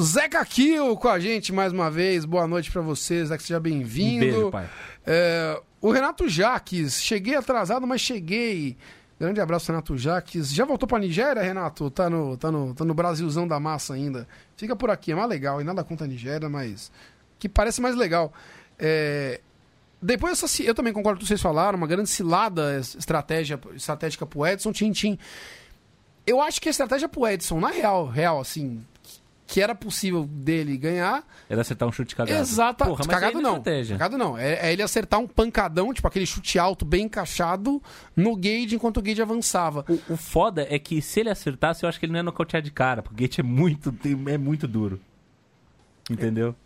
Zeca Kill com a gente mais uma vez. Boa noite para você, Zeca, seja bem-vindo. Um beijo, pai. É, o Renato Jaques, cheguei atrasado, mas cheguei. Grande abraço, Renato Jaques. Já voltou pra Nigéria, Renato? Tá no, tá, no, tá no Brasilzão da massa ainda. Fica por aqui, é mais legal. E nada contra a Nigéria, mas que parece mais legal. É, depois, essa, eu também concordo com o que vocês falaram, uma grande cilada estratégia, estratégica pro Edson, Tintim. Eu acho que a estratégia pro Edson, na real, real, assim, que era possível dele ganhar. Era acertar um chute cagado. Exato. Porra, cagado não. Estratégia. Cagado não. É, é, ele acertar um pancadão, tipo aquele chute alto bem encaixado no Gage enquanto o Gage avançava. O, o foda é que se ele acertasse, eu acho que ele não ia nocautear de cara, porque o Gage é muito, é muito duro. Entendeu?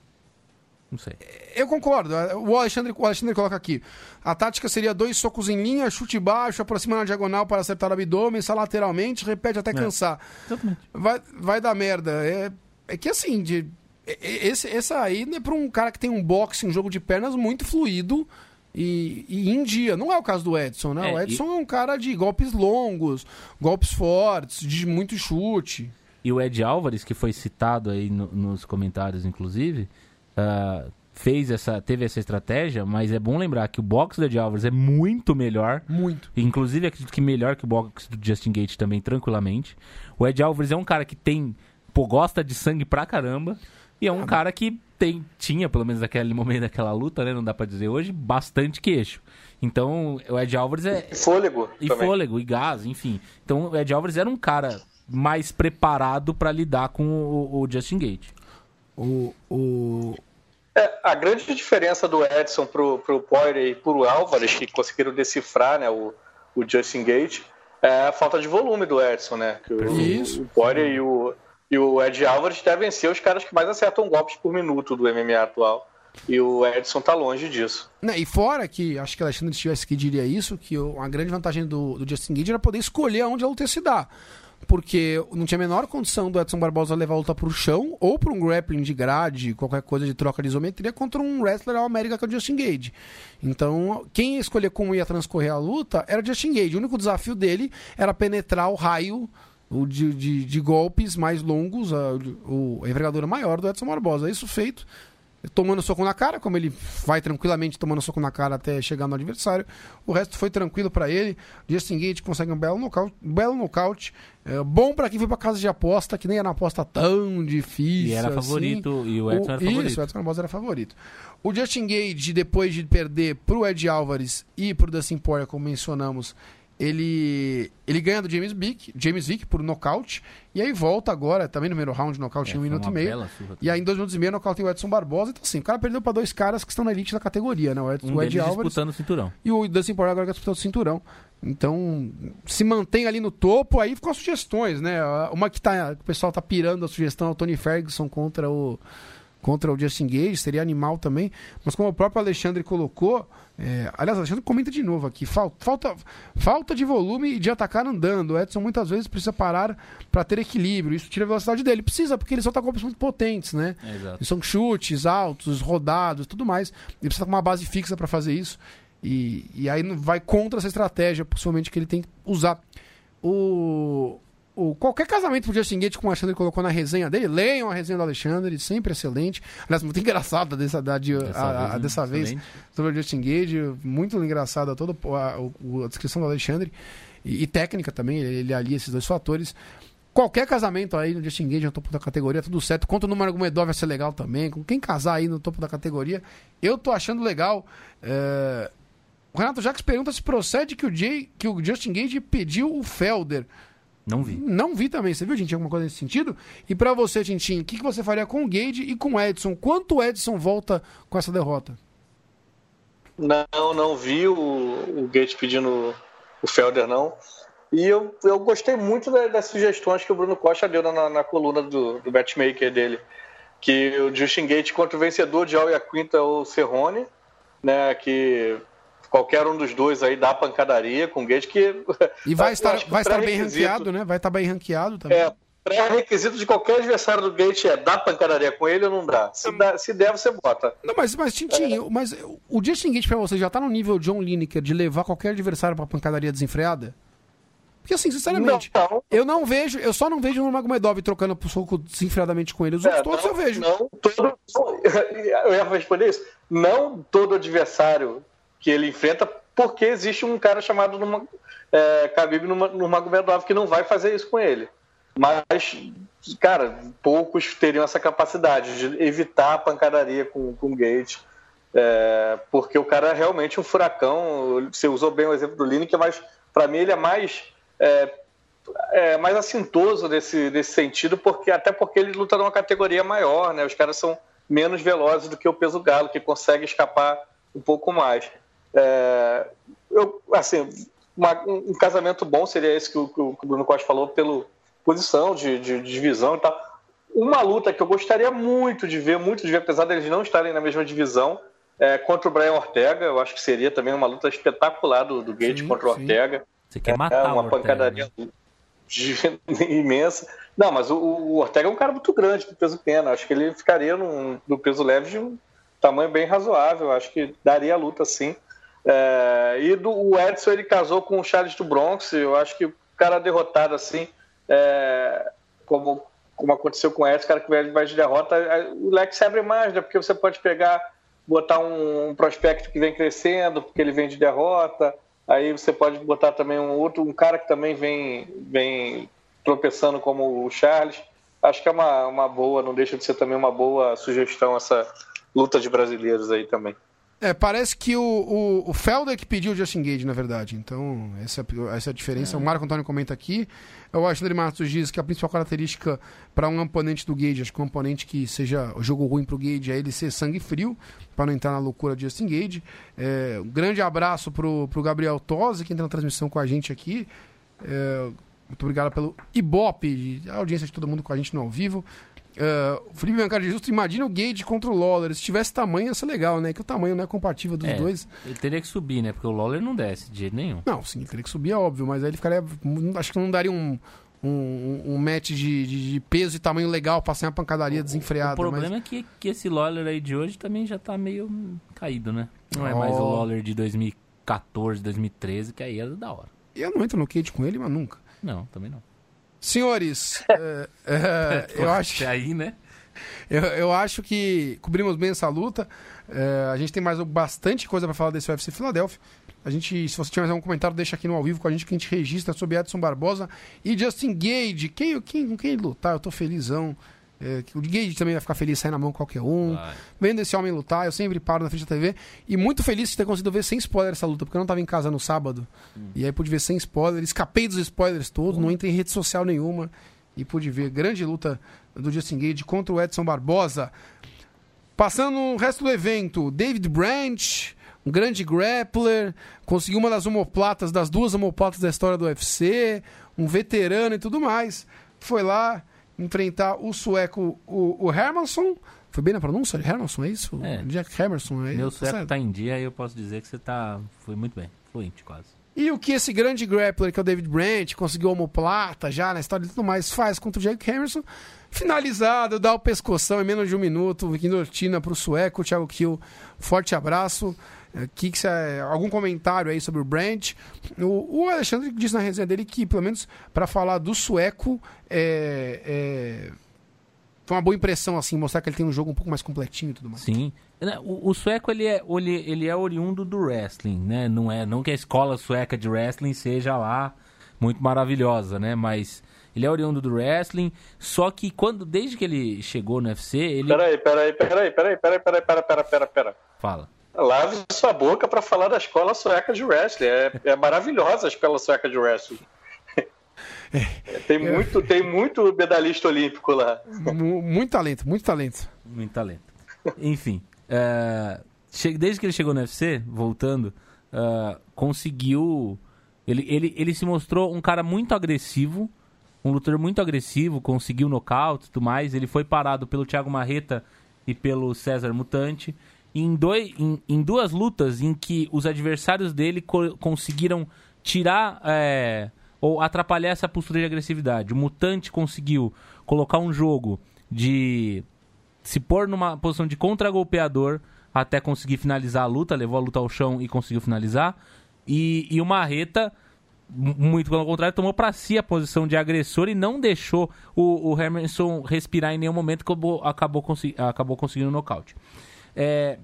Não sei. Eu concordo. O Alexandre, o Alexandre coloca aqui. A tática seria dois socos em linha, chute baixo, aproxima na diagonal para acertar o abdômen, sai lateralmente, repete até é. cansar. É, exatamente. Vai, vai dar merda. É, é que assim, de, esse, essa aí é para um cara que tem um boxe, um jogo de pernas muito fluido e, e em dia. Não é o caso do Edson, né? É, o Edson e... é um cara de golpes longos, golpes fortes, de muito chute. E o Ed Álvares, que foi citado aí no, nos comentários, inclusive, uh, fez essa, teve essa estratégia, mas é bom lembrar que o box do Ed Álvares é muito melhor. Muito. Inclusive, acredito que melhor que o box do Justin Gate também, tranquilamente. O Ed Álvares é um cara que tem, pô, gosta de sangue pra caramba. E é um ah, cara que tem, tinha, pelo menos naquele momento daquela luta, né? Não dá pra dizer hoje, bastante queixo. Então, o Ed Álvares é. E fôlego. E também. fôlego, e gás, enfim. Então, o Ed Álvares era um cara mais preparado para lidar com o, o Justin Gate. O, o, é, a grande diferença do Edson pro, pro Poirier e pro Álvares, que conseguiram decifrar né, o, o Justin Gate, é a falta de volume do Edson, né? Que o, Isso. o Poirier e o, e o Ed Álvares devem ser os caras que mais acertam golpes por minuto do MMA atual. E o Edson tá longe disso. Né, e fora que, acho que o Alexandre tivesse que diria isso, que a grande vantagem do, do Justin Gage era poder escolher onde a luta se dá porque não tinha a menor condição do Edson Barbosa levar a luta pro chão ou para um grappling de grade, qualquer coisa de troca de isometria contra um wrestler ao América que é o Justin Gage. Então, quem ia escolher como ia transcorrer a luta era o Justin Gage. O único desafio dele era penetrar o raio o de, de, de golpes mais longos, a, a envergadura maior do Edson Barbosa. Isso feito, tomando soco na cara, como ele vai tranquilamente tomando soco na cara até chegar no adversário. O resto foi tranquilo para ele. Justin Gate consegue um belo nocaute. Belo nocaute. É, bom para quem foi para casa de aposta, que nem era uma aposta tão difícil. E era assim. favorito, e o Edson o, era favorito. Isso, o Edson Barbosa era favorito. O Justin Gage, depois de perder pro Ed Álvares e pro Dustin Poirier, como mencionamos, ele, ele ganha do James Vick, James Vick por nocaute, e aí volta agora, também no primeiro round, nocaute é, em um minuto e meio. E aí em dois minutos e meio, nocaute o Edson Barbosa. Então, assim, o cara perdeu para dois caras que estão na elite da categoria, né? O Ed, um o Ed Álvares. disputando o cinturão. E o Dustin Poirier agora disputando o cinturão. Então, se mantém ali no topo, aí ficam as sugestões, né? Uma que, tá, o pessoal tá pirando a sugestão é o Tony Ferguson contra o contra o Justin Gage, seria animal também. Mas como o próprio Alexandre colocou, é, aliás, Alexandre comenta de novo aqui, falta, falta, falta de volume de atacar andando. O Edson muitas vezes precisa parar para ter equilíbrio. Isso tira a velocidade dele. Precisa, porque ele só tá com golpes muito potentes, né? É, são chutes altos, rodados, tudo mais. Ele precisa com uma base fixa para fazer isso. E, e aí vai contra essa estratégia, possivelmente, que ele tem que usar. O, o, qualquer casamento pro Justin Gate como o Alexandre colocou na resenha dele, leiam a resenha do Alexandre, sempre excelente. Aliás, muito engraçada dessa, da, de, dessa a, vez, a, dessa vez sobre o Justin Gage, muito engraçada toda a, a, descrição do Alexandre. E, e, técnica também, ele, ele alia esses dois fatores. Qualquer casamento aí no Justin Gage no topo da categoria, tudo certo. Conta o número Argumedov vai ser legal também. Com quem casar aí no topo da categoria, eu tô achando legal. É... O Renato Jacques pergunta se procede que o, Jay, que o Justin Gage pediu o Felder. Não vi. Não vi também. Você viu, gente, alguma coisa nesse sentido? E para você, Tintin, o que, que você faria com o Gage e com o Edson? Quanto o Edson volta com essa derrota? Não, não vi o, o Gage pedindo o Felder, não. E eu, eu gostei muito das, das sugestões que o Bruno Costa deu na, na coluna do, do Batmaker dele. Que o Justin Gate contra o vencedor de Alya Quinta ou Cerrone, né? Que qualquer um dos dois aí dá pancadaria com o Gage que. E vai estar, vai estar bem ranqueado, né? Vai estar bem ranqueado também. É, pré-requisito de qualquer adversário do Gate é dar pancadaria com ele ou não dá. Se, dá, se der, você bota. Não, mas, mas Tintinho, é. mas o Justin Gate pra você já tá no nível John Lineker de levar qualquer adversário pra pancadaria desenfreada? Porque assim, sinceramente, não, não. eu não vejo, eu só não vejo o Magomedov trocando pro soco desenfreadamente com ele. Os outros é, todos não, eu vejo. Não, todo, eu ia responder isso. Não todo adversário que ele enfrenta, porque existe um cara chamado numa, é, Khabib no, no Magomedov que não vai fazer isso com ele. Mas, cara, poucos teriam essa capacidade de evitar a pancadaria com, com o Gate. É, porque o cara é realmente um furacão. Você usou bem o exemplo do Lineker, mas para mim ele é mais é, é, mais assintoso nesse, nesse sentido, porque até porque ele luta numa categoria maior, né? Os caras são menos velozes do que o peso galo, que consegue escapar um pouco mais. É, eu, assim, uma, um casamento bom seria esse que o, que o Bruno Costa falou, pela posição de, de, de, divisão e tal. Uma luta que eu gostaria muito de ver, muito de ver, apesar deles não estarem na mesma divisão, é, contra o Brian Ortega. Eu acho que seria também uma luta espetacular do, do Gate sim, contra o Ortega. Você quer matar é, uma pancadaria né? imensa. Não, mas o, o, Ortega é um cara muito grande do peso pena. Acho que ele ficaria no, no peso leve de um tamanho bem razoável. Acho que daria a luta sim. É, e do, o Edson ele casou com o Charles do Bronx. Eu acho que o cara derrotado assim, é, como, como aconteceu com o Edson, cara que vai, vai de derrota, o leque se abre mais, né? Porque você pode pegar, botar um, um prospecto que vem crescendo, porque ele vem de derrota. Aí você pode botar também um outro, um cara que também vem, vem tropeçando como o Charles. Acho que é uma, uma boa, não deixa de ser também uma boa sugestão essa luta de brasileiros aí também. É, parece que o, o, o Felder que pediu o Justin Gage, na verdade. Então, essa, essa é a diferença. É. O Marco Antônio comenta aqui. O Alexandre Matos diz que a principal característica para um oponente do Gage, acho que um oponente que seja jogo ruim para o Gage, é ele ser sangue frio, para não entrar na loucura de Justin Gage. É, um grande abraço pro, pro Gabriel Tosi, que entra na transmissão com a gente aqui. É, muito obrigado pelo Ibope, a audiência de todo mundo com a gente no ao vivo. Uh, o Felipe Biancardi Justo, imagina o Gage contra o Lawler. Se tivesse tamanho, ia ser legal, né? Que o tamanho não é compatível dos é, dois. Ele teria que subir, né? Porque o Lawler não desce de jeito nenhum. Não, sim, ele teria que subir, é óbvio, mas aí ele ficaria. Acho que não daria um, um, um match de, de, de, peso e tamanho legal pra ser uma pancadaria desenfreada. O problema mas... é que, que esse Lawler aí de hoje também já tá meio caído, né? Não é mais o Lawler de 2014, 2013, que aí era da hora. E eu não entro no cage com ele, mas nunca. Não, também não. Senhores, é, é, eu acho. aí, né? Eu, eu acho que cobrimos bem essa luta. É, a gente tem mais bastante coisa para falar desse UFC Filadélfia. A gente, se você tiver algum comentário, deixa aqui no ao vivo com a gente que a gente registra sobre Edson Barbosa e Justin Gage. Quem, quem, com quem lutar? Eu tô felizão. É, o Gage também vai ficar feliz sair na mão qualquer um. Vai. Vendo esse homem lutar, eu sempre paro na frente da TV. E muito feliz de ter conseguido ver sem spoiler essa luta, porque eu não tava em casa no sábado. Hum. E aí pude ver sem spoiler. Escapei dos spoilers todos, hum. não entrei em rede social nenhuma. E pude ver grande luta do Justin Gage contra o Edson Barbosa. Passando no resto do evento, David Branch, um grande grappler, conseguiu uma das homoplatas, das duas homoplatas da história do UFC, um veterano e tudo mais. Foi lá enfrentar o sueco, o, o Hermansson. Foi bem na pronúncia? Hermansson, é isso? É. Jack Hermansson, é Meu sueco tá, tá em dia e eu posso dizer que você tá. Foi muito bem, fluente quase. E o que esse grande grappler, que é o David Branch, conseguiu homoplata já na história e tudo mais, faz contra o Jack Emerson. Finalizado, dá o pescoção em menos de um minuto, guilhotina pro sueco, Thiago Kill. Forte abraço. É, que, que cê, algum comentário aí sobre o Branch? O, o Alexandre disse na resenha dele que, pelo menos para falar do sueco, é, é, foi uma boa impressão, assim, mostrar que ele tem um jogo um pouco mais completinho e tudo mais. Sim. Né, o, o, sueco ele é, ele, ele é oriundo do wrestling, né? Não é, não que a escola sueca de wrestling seja lá muito maravilhosa, né? Mas ele é oriundo do wrestling, só que quando desde que ele chegou no UFC, ele Peraí, peraí, peraí, peraí, peraí, peraí, peraí, peraí, peraí, peraí. Fala. Lave sua boca para falar da escola sueca de wrestling. É, é maravilhosa a escola sueca de wrestling. É, tem, muito, tem muito medalhista olímpico lá. Muito talento, muito talento. Muito talento. Enfim, é, desde que ele chegou no UFC, voltando, uh, conseguiu. Ele, ele, ele se mostrou um cara muito agressivo, um lutador muito agressivo, conseguiu nocaute e tudo mais. Ele foi parado pelo Thiago Marreta e pelo César Mutante. Em, dois, em, em duas lutas em que os adversários dele co conseguiram tirar é, ou atrapalhar essa postura de agressividade. O Mutante conseguiu colocar um jogo de se pôr numa posição de contra-golpeador até conseguir finalizar a luta, levou a luta ao chão e conseguiu finalizar. E, e o Marreta, muito pelo contrário, tomou para si a posição de agressor e não deixou o, o Hermanson respirar em nenhum momento, acabou, acabou, acabou conseguindo o nocaute. É,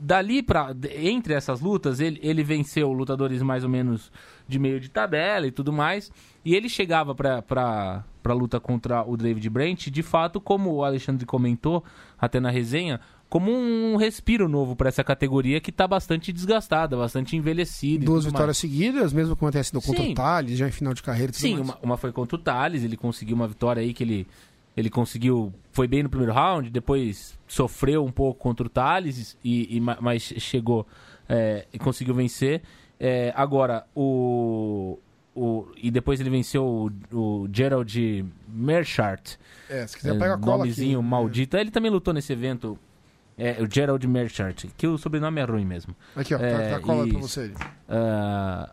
dali para entre essas lutas, ele, ele venceu lutadores mais ou menos de meio de tabela e tudo mais. E ele chegava para a luta contra o David Brent, de fato, como o Alexandre comentou até na resenha, como um respiro novo para essa categoria que está bastante desgastada, bastante envelhecida. Duas vitórias mais. seguidas, mesmo que acontece contra Sim. o Thales, já em final de carreira. Sim, uma, uma, foi contra o Thales, ele conseguiu uma vitória aí que ele, ele conseguiu, foi bem no primeiro round, depois sofreu um pouco contra o Thales, e, e mas chegou é, e conseguiu vencer. É, agora, o, o, e depois ele venceu o, o Gerald Merchart. É, se quiser pegar a cola Nomezinho aqui. maldito. Ele também lutou nesse evento. É, o Gerald Merchart, que o sobrenome é ruim mesmo. Aqui, ó, tá, é, tá, tá cola pra você. Uh,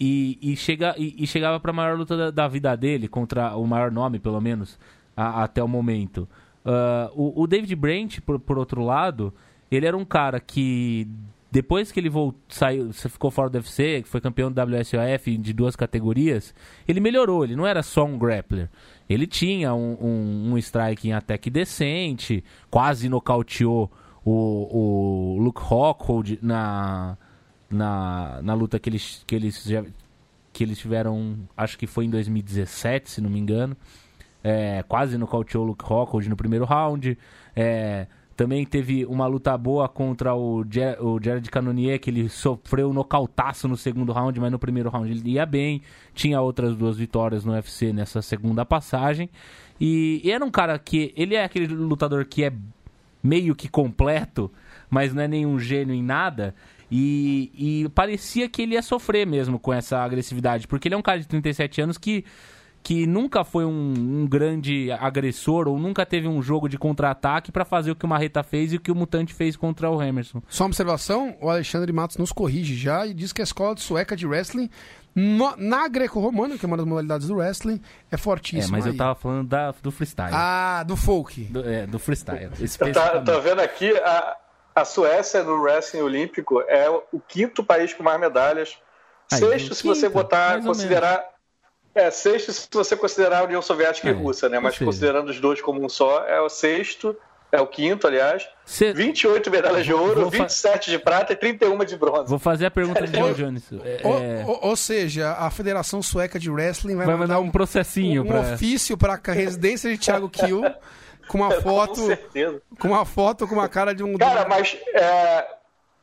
e, e, chega, e, e chegava pra maior luta da, da, vida dele, contra o maior nome, pelo menos, a, até o momento. Uh, o, o, David Brent, por, por outro lado, ele era um cara que depois que ele voltou, saiu, ficou fora do UFC, foi campeão do WSOF de duas categorias, ele melhorou. Ele não era só um grappler. Ele tinha um, um, um strike em attack decente, quase nocauteou o, o Luke Rockhold na, na, na luta que eles, que, eles já, que eles tiveram, acho que foi em 2017, se não me engano. É, quase nocauteou o Luke Rockhold no primeiro round. É, também teve uma luta boa contra o, Ger o Jared Cannonier, que ele sofreu um nocautaço no segundo round, mas no primeiro round ele ia bem. Tinha outras duas vitórias no UFC nessa segunda passagem. E, e era um cara que. Ele é aquele lutador que é meio que completo, mas não é nenhum gênio em nada. E, e parecia que ele ia sofrer mesmo com essa agressividade, porque ele é um cara de 37 anos que que nunca foi um, um, grande agressor ou nunca teve um jogo de contra-ataque para fazer o que o Marreta fez e o que o Mutante fez contra o Emerson. Só uma observação, o Alexandre Matos nos corrige já e diz que a escola de sueca de wrestling no, na greco-romana, que é uma das modalidades do wrestling, é fortíssima. É, mas aí. eu tava falando da, do freestyle. Ah, do folk. Do, é, do freestyle. Tá, tá vendo aqui, a, a Suécia no wrestling olímpico é o quinto país com mais medalhas. Aí, Sexto, se quinto, você botar, considerar é, sexto se você considerar a União Soviética é, e Rússia, né? Mas considerando os dois como um só, é o sexto, é o quinto, aliás. Cê... 28 medalhas de ouro, Vou 27 fa... de prata e 31 de bronze. Vou fazer a pergunta de Joe Jones. É, ou, é... ou, ou, seja, a Federação Sueca de Wrestling vai, vai mandar, um processinho, um, pra... um ofício para a residência de Thiago Kiel com uma foto, com, certeza. com uma foto com uma cara de um. Cara, mas é,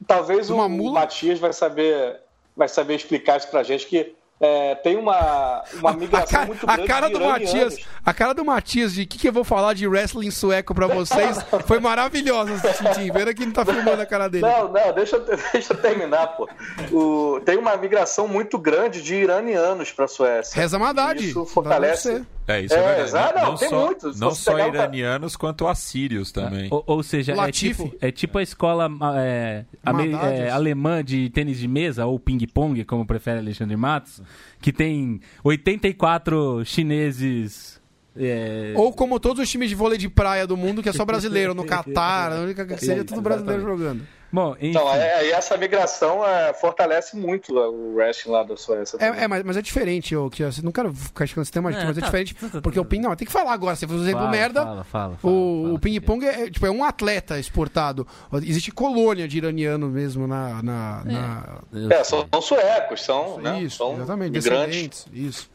talvez o, o Matias vai saber, vai saber explicar isso pra gente que é, tem uma, uma migração cara, muito grande. A cara do Matias, a cara do Matias de que, que eu vou falar de wrestling sueco pra vocês foi maravilhosa, Tintin. Vendo que não tá filmando a cara dele. Não, não, deixa, deixa eu terminar, pô. O, tem uma migração muito grande de iranianos pra Suécia. Reza Haddad. Isso fortalece. É, isso é, é verdade. Não, não, tem só, muitos. Não só iranianos, um... quanto assírios também. Ou, ou seja, é tipo, é tipo a escola é, é, alemã de tênis de mesa, ou ping-pong, como prefere Alexandre Matos, que tem 84 chineses é... Ou como todos os times de vôlei de praia do mundo, que é só brasileiro, no Catar, seria tudo brasileiro jogando. Bom, enfim. Então, é, essa migração é, fortalece muito o wrestling lá da Suécia. É, é, mas, mas é diferente, eu, que eu não quero ficar achando esse tema, é, mas é tá, diferente. Tá, tá, porque o ping, não, tem que falar agora. Se for um exemplo fala, merda, fala, fala, o, o ping-pong é, tipo, é um atleta exportado. Existe colônia de iraniano mesmo na. na, na... É, são, são suecos, são. Né, isso, são exatamente. Descendentes, isso.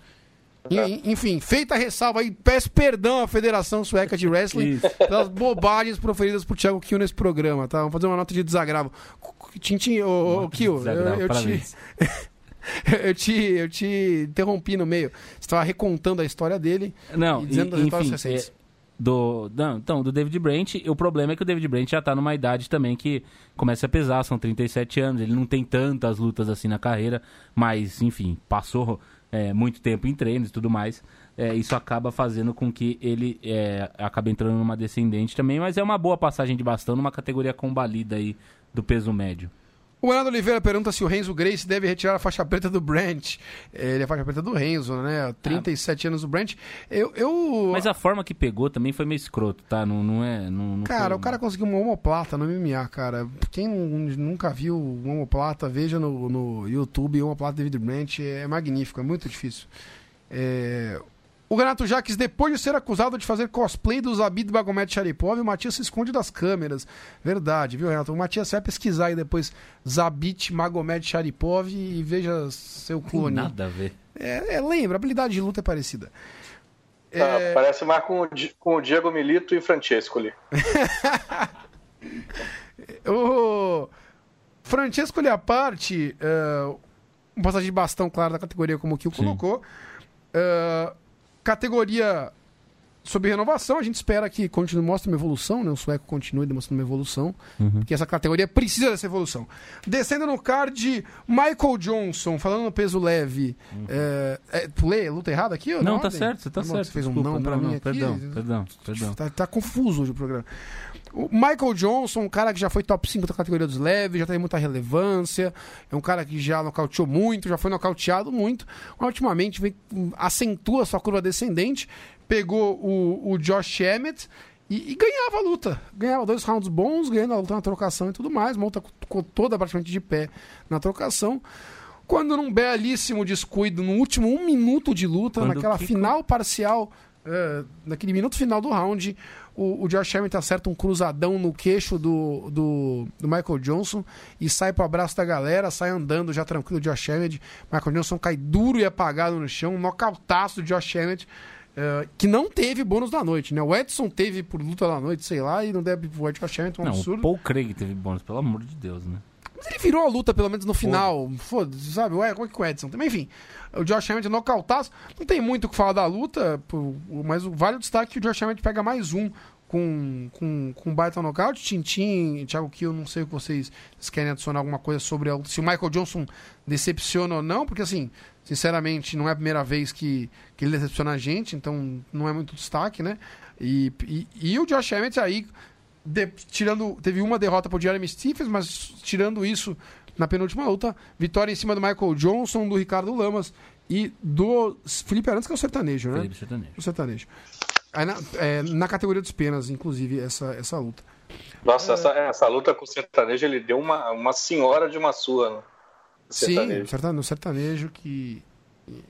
Enfim, feita a ressalva aí, peço perdão à Federação Sueca de Wrestling pelas bobagens proferidas por Thiago Kiel nesse programa, tá? Vamos fazer uma nota de desagravo. Tintin, ô, ô Kiel, eu, eu te. eu te, eu te interrompi no meio. Você estava recontando a história dele não, e dizendo e, enfim, recentes. É, do, não, então, do David Brent, o problema é que o David Brent já está numa idade também que começa a pesar, são 37 anos, ele não tem tantas lutas assim na carreira, mas, enfim, passou é, muito tempo em treinos e tudo mais, é, isso acaba fazendo com que ele é, acabe entrando numa descendente também, mas é uma boa passagem de bastão numa categoria combalida aí do peso médio. O Renato Oliveira pergunta se o Renzo Grace deve retirar a faixa preta do Brent. Ele é a faixa preta do Renzo, né? 37 ah. anos do Brent. Eu, eu... Mas a forma que pegou também foi meio escroto, tá? Não, não é. Não, não cara, foi... o cara conseguiu uma homoplata no MMA, cara. Quem nunca viu uma homoplata, veja no, no YouTube homoplata David Brent. É magnífico, é muito difícil. É... O Renato Jaques, depois de ser acusado de fazer cosplay do Zabid Bagomet Sharipov, o Matias se esconde das câmeras. Verdade, viu, Renato? O Matias vai pesquisar aí depois Zabit Magomed Sharipov e veja seu clone. Nada a ver. É, é, lembra, a habilidade de luta é parecida. Ah, é... Parece mais com, com o Diego Milito e o Francesco ali. o Francesco ali à parte, uh, um passagem de bastão, claro, da categoria como o Kio colocou. Uh, Categoria sobre renovação, a gente espera que continue, mostre uma evolução, né? O sueco continue demonstrando uma evolução, uhum. porque essa categoria precisa dessa evolução. Descendo no card, Michael Johnson, falando no peso leve. Uhum. É, é, pulei, luta errada aqui? Ou não, tá certo, você tá certo. Você fez um não pra não, mim não, aqui. Perdão, perdão, perdão. Tá, tá, confuso hoje o programa. O Michael Johnson, um cara que já foi top 5 da categoria dos leves, já tem muita relevância, é um cara que já nocauteou muito, já foi nocauteado muito, ultimamente vem, acentua sua curva descendente, pegou o, o Josh Emmett e, e, ganhava a luta. Ganhava dois rounds bons, ganhando a luta na trocação e tudo mais, uma luta toda praticamente de pé na trocação. Quando num belíssimo descuido, no último um minuto de luta, Quando naquela final parcial, uh, naquele minuto final do round, o, o Josh Emmett acerta um cruzadão no queixo do, do, do, Michael Johnson e sai pro abraço da galera, sai andando já tranquilo o Josh Emmett. Michael Johnson cai duro e apagado no chão, um nocautaço do Josh Emmett. Uh, que não teve bônus da noite, né? O Edson teve por luta da noite, sei lá, e não deve pro Josh Emmett, um não, absurdo. O Paul Craig teve bônus, pelo amor de Deus, né? Mas ele virou a luta, pelo menos no final. Foda-se, sabe? Ué, como é que o Edson também? Enfim, o Josh Emmett nocautaço. Não tem muito o que falar da luta, mas vale o destaque que o Josh Emmett pega mais um com, com, com baita nocaute. Tintin, Thiago Kiel, não sei o que vocês, vocês querem adicionar alguma coisa sobre a, se o Michael Johnson decepciona ou não, porque assim, sinceramente, não é a primeira vez que, que ele decepciona a gente, então não é muito destaque, né? E, e, e o Josh Emmett aí, de, tirando, teve uma derrota pro Jeremy Stephens, mas tirando isso, na penúltima luta, vitória em cima do Michael Johnson, do Ricardo Lamas e do Felipe Arantes, que é o sertanejo, né? Felipe Sertanejo. O sertanejo. Aí na, é, na categoria dos penas, inclusive, essa, essa luta. Nossa, é... essa, essa luta com o sertanejo, ele deu uma, uma senhora de uma sua, né? Sim, sertanejo, sertanejo que,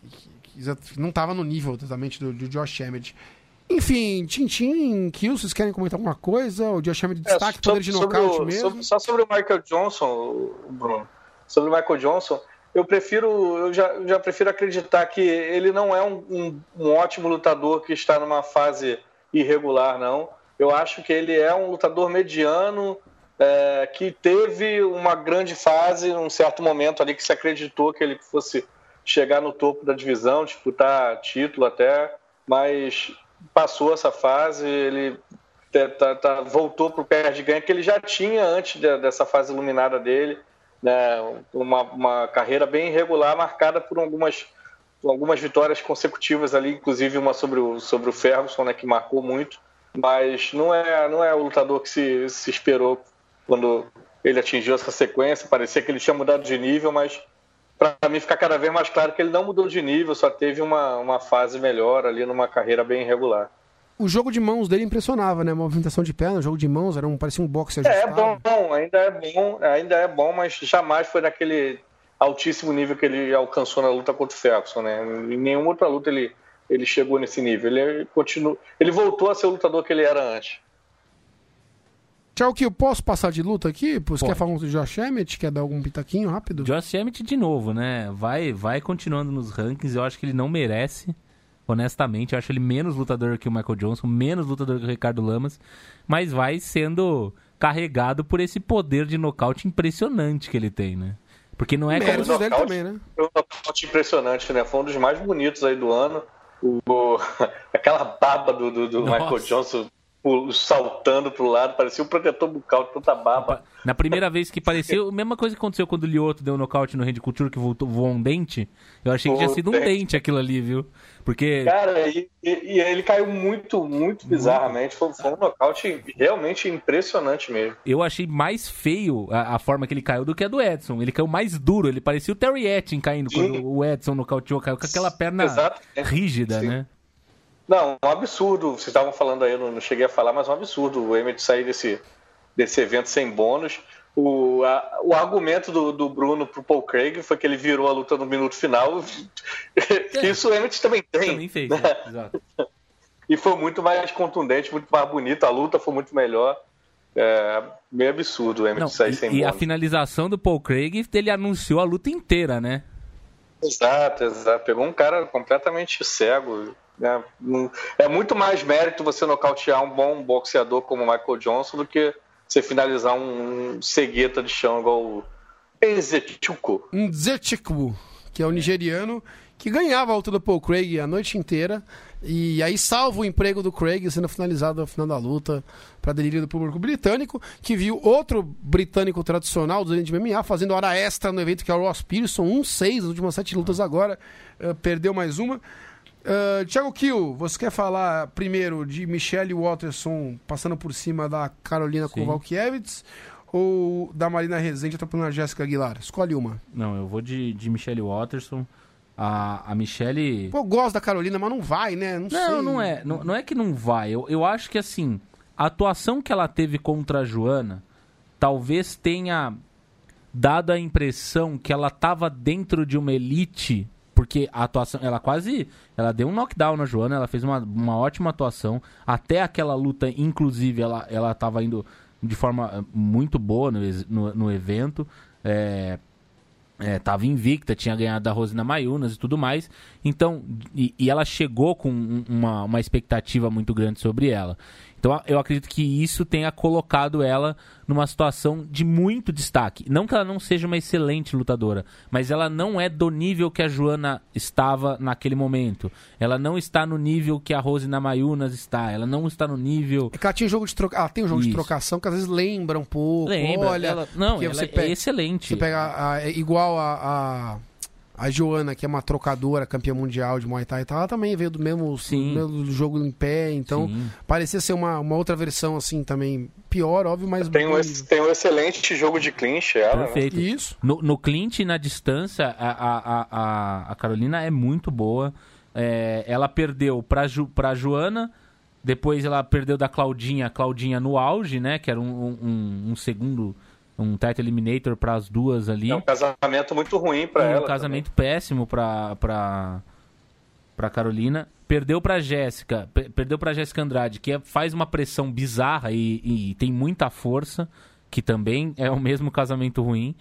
que, que não estava no nível totalmente do, do Josh Emmett. Enfim, Tintin, Kill, vocês querem comentar alguma coisa? O Josh Emmett é, destaque, é, poder de nocaute mesmo? Sobre, só sobre o Michael Johnson, Bruno. Sobre o Michael Johnson, eu prefiro, eu já, já prefiro acreditar que ele não é um, um, um, ótimo lutador que está numa fase irregular, não. Eu acho que ele é um lutador mediano é, que teve uma grande fase, num certo momento ali que se acreditou que ele fosse chegar no topo da divisão, disputar título até, mas passou essa fase, ele tá, tá, voltou para o pé de ganho que ele já tinha antes de, dessa fase iluminada dele né, uma, uma carreira bem irregular, marcada por algumas, algumas vitórias consecutivas ali, inclusive uma sobre o, sobre o Ferguson, né, que marcou muito, mas não é, não é o lutador que se, se esperou quando ele atingiu essa sequência, parecia que ele tinha mudado de nível, mas para mim fica cada vez mais claro que ele não mudou de nível, só teve uma, uma fase melhor ali numa carreira bem irregular o jogo de mãos dele impressionava, né? A movimentação de perna, o jogo de mãos, era um, parecia um boxe ajustado. É, é bom, ainda é bom, ainda é bom, mas jamais foi naquele altíssimo nível que ele alcançou na luta contra o Ferguson, né? Em nenhuma outra luta ele, ele chegou nesse nível. Ele continua, ele voltou a ser o lutador que ele era antes. Tchau, que eu posso passar de luta aqui? Você quer falar do Josh Emmett? Quer dar algum pitaquinho rápido? Josh Emmett de novo, né? Vai, vai continuando nos rankings. Eu acho que ele não merece honestamente. Eu acho ele menos lutador que o Michael Johnson, menos lutador que o Ricardo Lamas, mas vai sendo carregado por esse poder de nocaute impressionante que ele tem, né? Porque não é como... dele também, né? Foi um nocaute impressionante, né? Foi um dos mais bonitos aí do ano. O... Aquela baba do, do, do Michael Johnson saltando pro lado, parecia um protetor bucal de tanta baba. Na primeira vez que pareceu, a mesma coisa que aconteceu quando o Lioto deu um nocaute no Randy Couture, que voltou, voou um dente. Eu achei que tinha sido um dente. aquilo ali, viu? Porque... Cara, e, e, e ele caiu muito, muito bizarramente. Foi, foi, um nocaute realmente impressionante mesmo. Eu achei mais feio a, a, forma que ele caiu do que a do Edson. Ele caiu mais duro, ele parecia o Terry Etting caindo Sim. quando o Edson nocauteou, caiu com aquela perna rígida, Sim. né? Não, um absurdo. Vocês estavam falando aí, eu não, cheguei a falar, mas um absurdo o Emmett sair desse, desse evento sem bônus. O, a, o argumento do, do Bruno pro Paul Craig foi que ele virou a luta no minuto final. É. Isso o Emmett também tem. Também fez, né? É, exato. E foi muito mais contundente, muito mais bonito. A luta foi muito melhor. É meio absurdo o Emmett não, sair e, sem E bônus. a finalização do Paul Craig, ele anunciou a luta inteira, né? Exato, exato. Pegou um cara completamente cego. É, é muito mais mérito você nocautear um bom boxeador como o Michael Johnson do que você finalizar um cegueta de chão igual o Nzechuku. Nzechuku, que é o nigeriano que ganhava a luta do Paul Craig a noite inteira. E aí salva o emprego do Craig sendo finalizado no final da luta para delírio do público britânico, que viu outro britânico tradicional do de MMA fazendo hora extra no evento que é o Ross Pearson, 1-6 nas últimas sete lutas agora, uh, perdeu mais uma. Uh, Thiago Kiel, você quer falar primeiro de Michelle Watterson passando por cima da Carolina Sim. Kowalkiewicz ou da Marina Rezende atropelando a Jéssica Aguilar? Escolhe uma. Não, eu vou de, de Michelle Watterson. A, a Michelle. Pô, eu gosto da Carolina, mas não vai, né? Não, não, sei. não é. Não, não é que não vai. Eu, eu acho que assim, a atuação que ela teve contra a Joana talvez tenha dado a impressão que ela estava dentro de uma elite porque a atuação, ela quase, ela deu um knockdown na Joana, ela fez uma, uma ótima atuação, até aquela luta, inclusive, ela, ela tava indo de forma eh, muito boa no, no, no evento, é, é, tava invicta, tinha ganhado da Rosina Mayunas e tudo mais, então, e, e ela chegou com uma, uma expectativa muito grande sobre ela. Então eu acredito que isso tenha colocado ela numa situação de muito destaque. Não que ela não seja uma excelente lutadora, mas ela não é do nível que a Joana estava naquele momento. Ela não está no nível que a Rose Namayunas está. Ela não está no nível. É que ela tinha jogo de troca... tem um jogo isso. de trocação que às vezes lembra um pouco. Lembra. Olha, ela... Não, ela é pega... excelente. Você pega a... É igual a... a a Joana, que é uma trocadora, campeã mundial de Muay Thai e tal, ela também veio do mesmo, do mesmo jogo em pé, então Sim. parecia ser uma, uma outra versão assim também. Pior, óbvio, mas. Tem um, tem um excelente jogo de clinch, ela. Né? Perfeito. Né? Isso. No, no clinch na distância, a, a, a, a Carolina é muito boa. É, ela perdeu pra, Ju, pra Joana. Depois ela perdeu da Claudinha, Claudinha no auge, né? Que era um, um, um segundo um title eliminator para as duas ali. É um casamento muito ruim para ela. Um casamento também. péssimo para para para Carolina. Perdeu para Jéssica, perdeu para Jéssica Andrade, que é, faz uma pressão bizarra e, e, tem muita força, que também é o mesmo casamento ruim.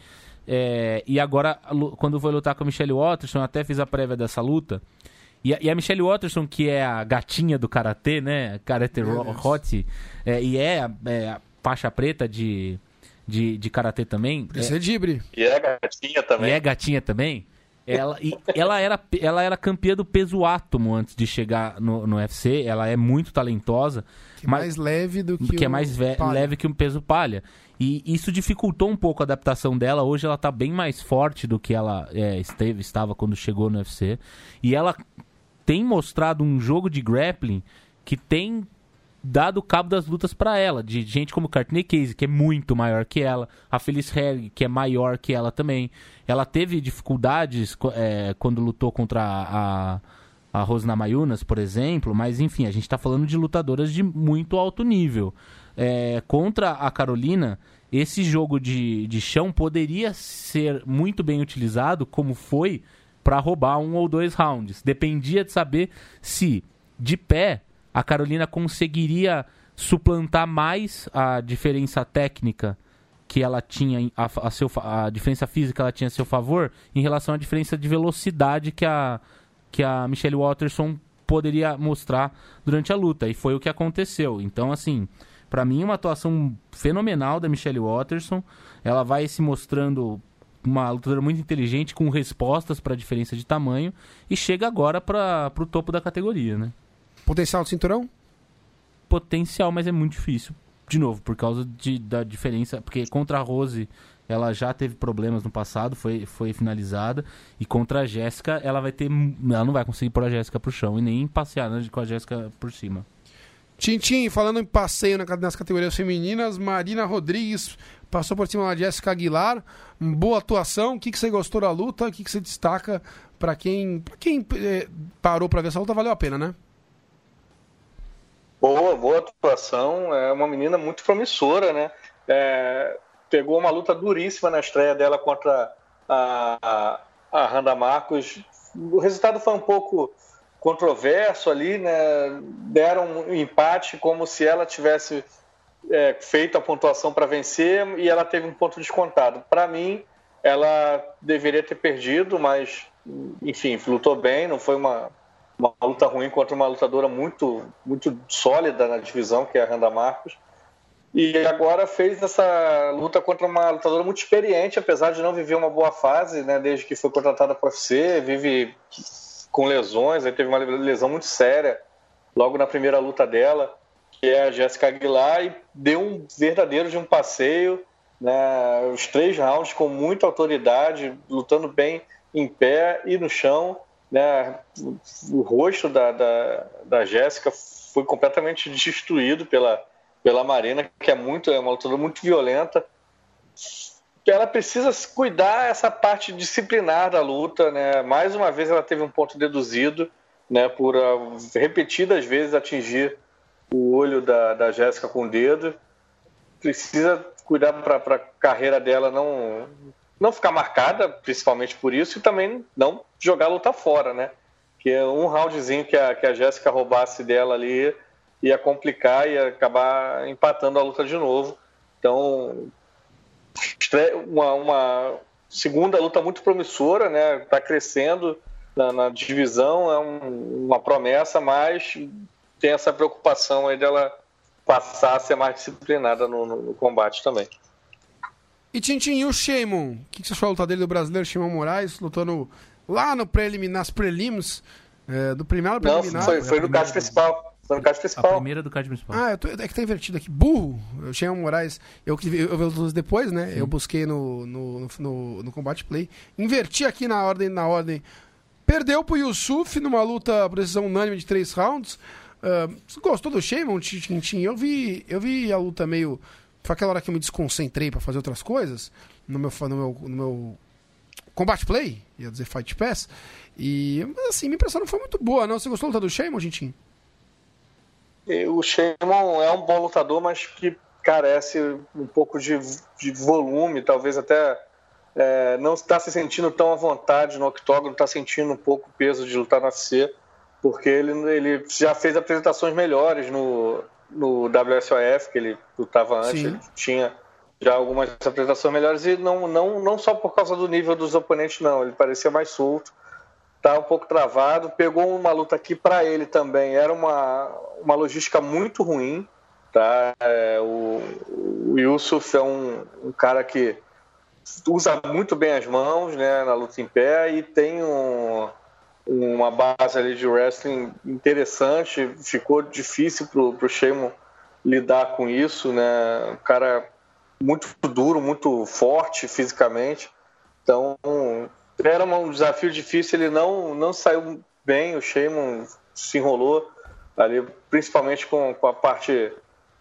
É, e agora, quando foi lutar com a Michelle Watterson, até fiz a prévia dessa luta. E a, e a Michelle Watterson, que é a gatinha do karatê, né? Karate Hot, é, e é, é a faixa preta de, de, de karatê também. Por isso é, é Dibre. E é gatinha também. E é gatinha também. Ela, e, ela, era, ela era campeã do peso átomo antes de chegar no, no UFC. Ela é muito talentosa. Que mas, mais leve do que, que é mais leve que um peso palha. E isso dificultou um pouco a adaptação dela. Hoje ela está bem mais forte do que ela é, esteve, estava quando chegou no UFC. E ela tem mostrado um jogo de grappling que tem dado cabo das lutas para ela, de gente como Courtney Casey, que é muito maior que ela, a Felice Herg, que é maior que ela também. Ela teve dificuldades é, quando lutou contra a, a Rosna Mayunas, por exemplo, mas enfim, a gente está falando de lutadoras de muito alto nível. É, contra a Carolina, esse jogo de, de chão poderia ser muito bem utilizado, como foi, para roubar um ou dois rounds. Dependia de saber se de pé a Carolina conseguiria suplantar mais a diferença técnica que ela tinha a, a, seu, a diferença física que ela tinha a seu favor em relação à diferença de velocidade que a que a Michelle Watterson poderia mostrar durante a luta e foi o que aconteceu. Então assim, para mim uma atuação fenomenal da Michelle Watterson. Ela vai se mostrando uma lutadora muito inteligente com respostas para a diferença de tamanho e chega agora para o topo da categoria, né? Potencial do cinturão? potencial, mas é muito difícil. De novo, por causa de, da diferença. Porque contra a Rose ela já teve problemas no passado, foi, foi finalizada. E contra a Jéssica, ela vai ter. Ela não vai conseguir pôr a Jéssica pro chão e nem passear né, com a Jéssica por cima. Tintim, falando em passeio nas categorias femininas, Marina Rodrigues passou por cima da Jéssica Aguilar. Boa atuação. O que, que você gostou da luta? O que, que você destaca para quem, pra quem eh, parou para ver essa luta? Valeu a pena, né? Boa, boa atuação. É uma menina muito promissora, né? É, pegou uma luta duríssima na estreia dela contra a, a, a Randa Marcos. O resultado foi um pouco controverso ali, né? Deram um empate como se ela tivesse é, feito a pontuação para vencer e ela teve um ponto descontado. Para mim, ela deveria ter perdido, mas enfim, lutou bem, não foi uma, uma luta ruim contra uma lutadora muito muito sólida na divisão, que é a Randa Marcos. E agora fez essa luta contra uma lutadora muito experiente, apesar de não viver uma boa fase, né, desde que foi contratada para o UFC, vive com lesões, aí teve uma lesão muito séria logo na primeira luta dela, que é a Jéssica Aguilar, e deu um verdadeiro de um passeio, né, os três rounds com muita autoridade, lutando bem em pé e no chão. Né, o rosto da, da, da Jéssica foi completamente destruído pela, pela Marina, que é muito é uma lutadora muito violenta. Ela precisa cuidar essa parte disciplinar da luta, né? Mais uma vez ela teve um ponto deduzido, né? Por uh, repetidas vezes atingir o olho da, da Jéssica com o dedo. Precisa cuidar para a carreira dela não não ficar marcada, principalmente por isso, e também não jogar a luta fora, né? Que é um roundzinho que a, que a Jéssica roubasse dela ali ia complicar e acabar empatando a luta de novo. Então, uma, uma segunda luta muito promissora, né? Está crescendo na, na, divisão, é um, uma promessa, mas tem essa preocupação aí dela passar a ser mais disciplinada no, no, no combate também. E Tintin, e o Sheimon? O que, que você achou da luta dele do brasileiro Sheimon Moraes, lutando lá no preliminar, nas prelims, é, do primeiro preliminar? Não, foi, foi no card principal. Foi no card principal. A primeira do card principal. Ah, tô, é que tá invertido aqui. Burro. Eu tinha Moraes. Eu que eu, vi os depois, né? Sim. Eu busquei no, no, no, no Combat Play. Inverti aqui na ordem, na ordem. Perdeu pro Yusuf numa luta precisão unânime de três rounds. Uh, gostou do Sheyman, Tintin? Eu vi, eu vi a luta meio. Foi aquela hora que eu me desconcentrei para fazer outras coisas. No meu, no meu, no meu Combat Play, ia dizer Fight Pass. E, assim, minha impressão não foi muito boa, não. Você gostou da luta do Tintin? o Shimon é um bom lutador, mas que carece um pouco de, de volume, talvez até é, não está se sentindo tão à vontade no octógono, está sentindo um pouco o peso de lutar no UFC, porque ele, ele já fez apresentações melhores no, no WSOF, que ele lutava antes, Sim. ele tinha já algumas apresentações melhores, e não, não, não só por causa do nível dos oponentes, não, ele parecia mais solto, tá um pouco travado. Pegou uma luta aqui para ele também. Era uma, uma logística muito ruim. Tá? É, o, o Yusuf é um, um, cara que usa muito bem as mãos né, na luta em pé e tem um, uma base ali de wrestling interessante. Ficou difícil pro, pro Shemo lidar com isso. Né? Um cara muito duro, muito forte fisicamente. Então, era um desafio difícil, ele não, não saiu bem, o Sheyman se enrolou ali, principalmente com, com a parte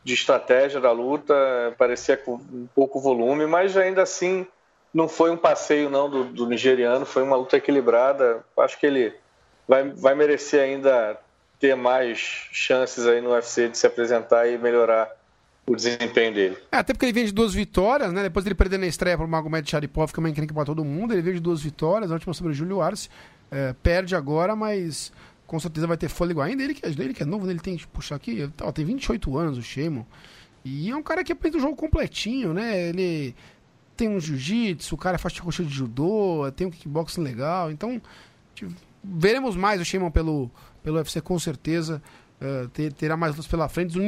de estratégia da luta, parecia com um pouco volume, mas ainda assim não foi um passeio não do, do nigeriano, foi uma luta equilibrada. Acho que ele vai, vai merecer ainda ter mais chances aí no UFC de se apresentar e melhorar o desempenho dele. É, até porque ele vem de duas vitórias, né? Depois ele perder na estreia para o Magomed Sharipov, que é uma encrenca para todo mundo. Ele veio de duas vitórias, a última sobre o Júlio Arce. É, perde agora, mas com certeza vai ter fôlego ainda. Ele que, ele que é novo, ele tem, puxar aqui, ó, tem 28 anos o Shemo. E é um cara que aprende o jogo completinho, né? Ele tem um jiu-jitsu, o cara faz coxa de judô, tem um kickboxing legal. Então, veremos mais o Shemo pelo, pelo UFC com certeza. Uh, ter, terá mais lutas pela frente. O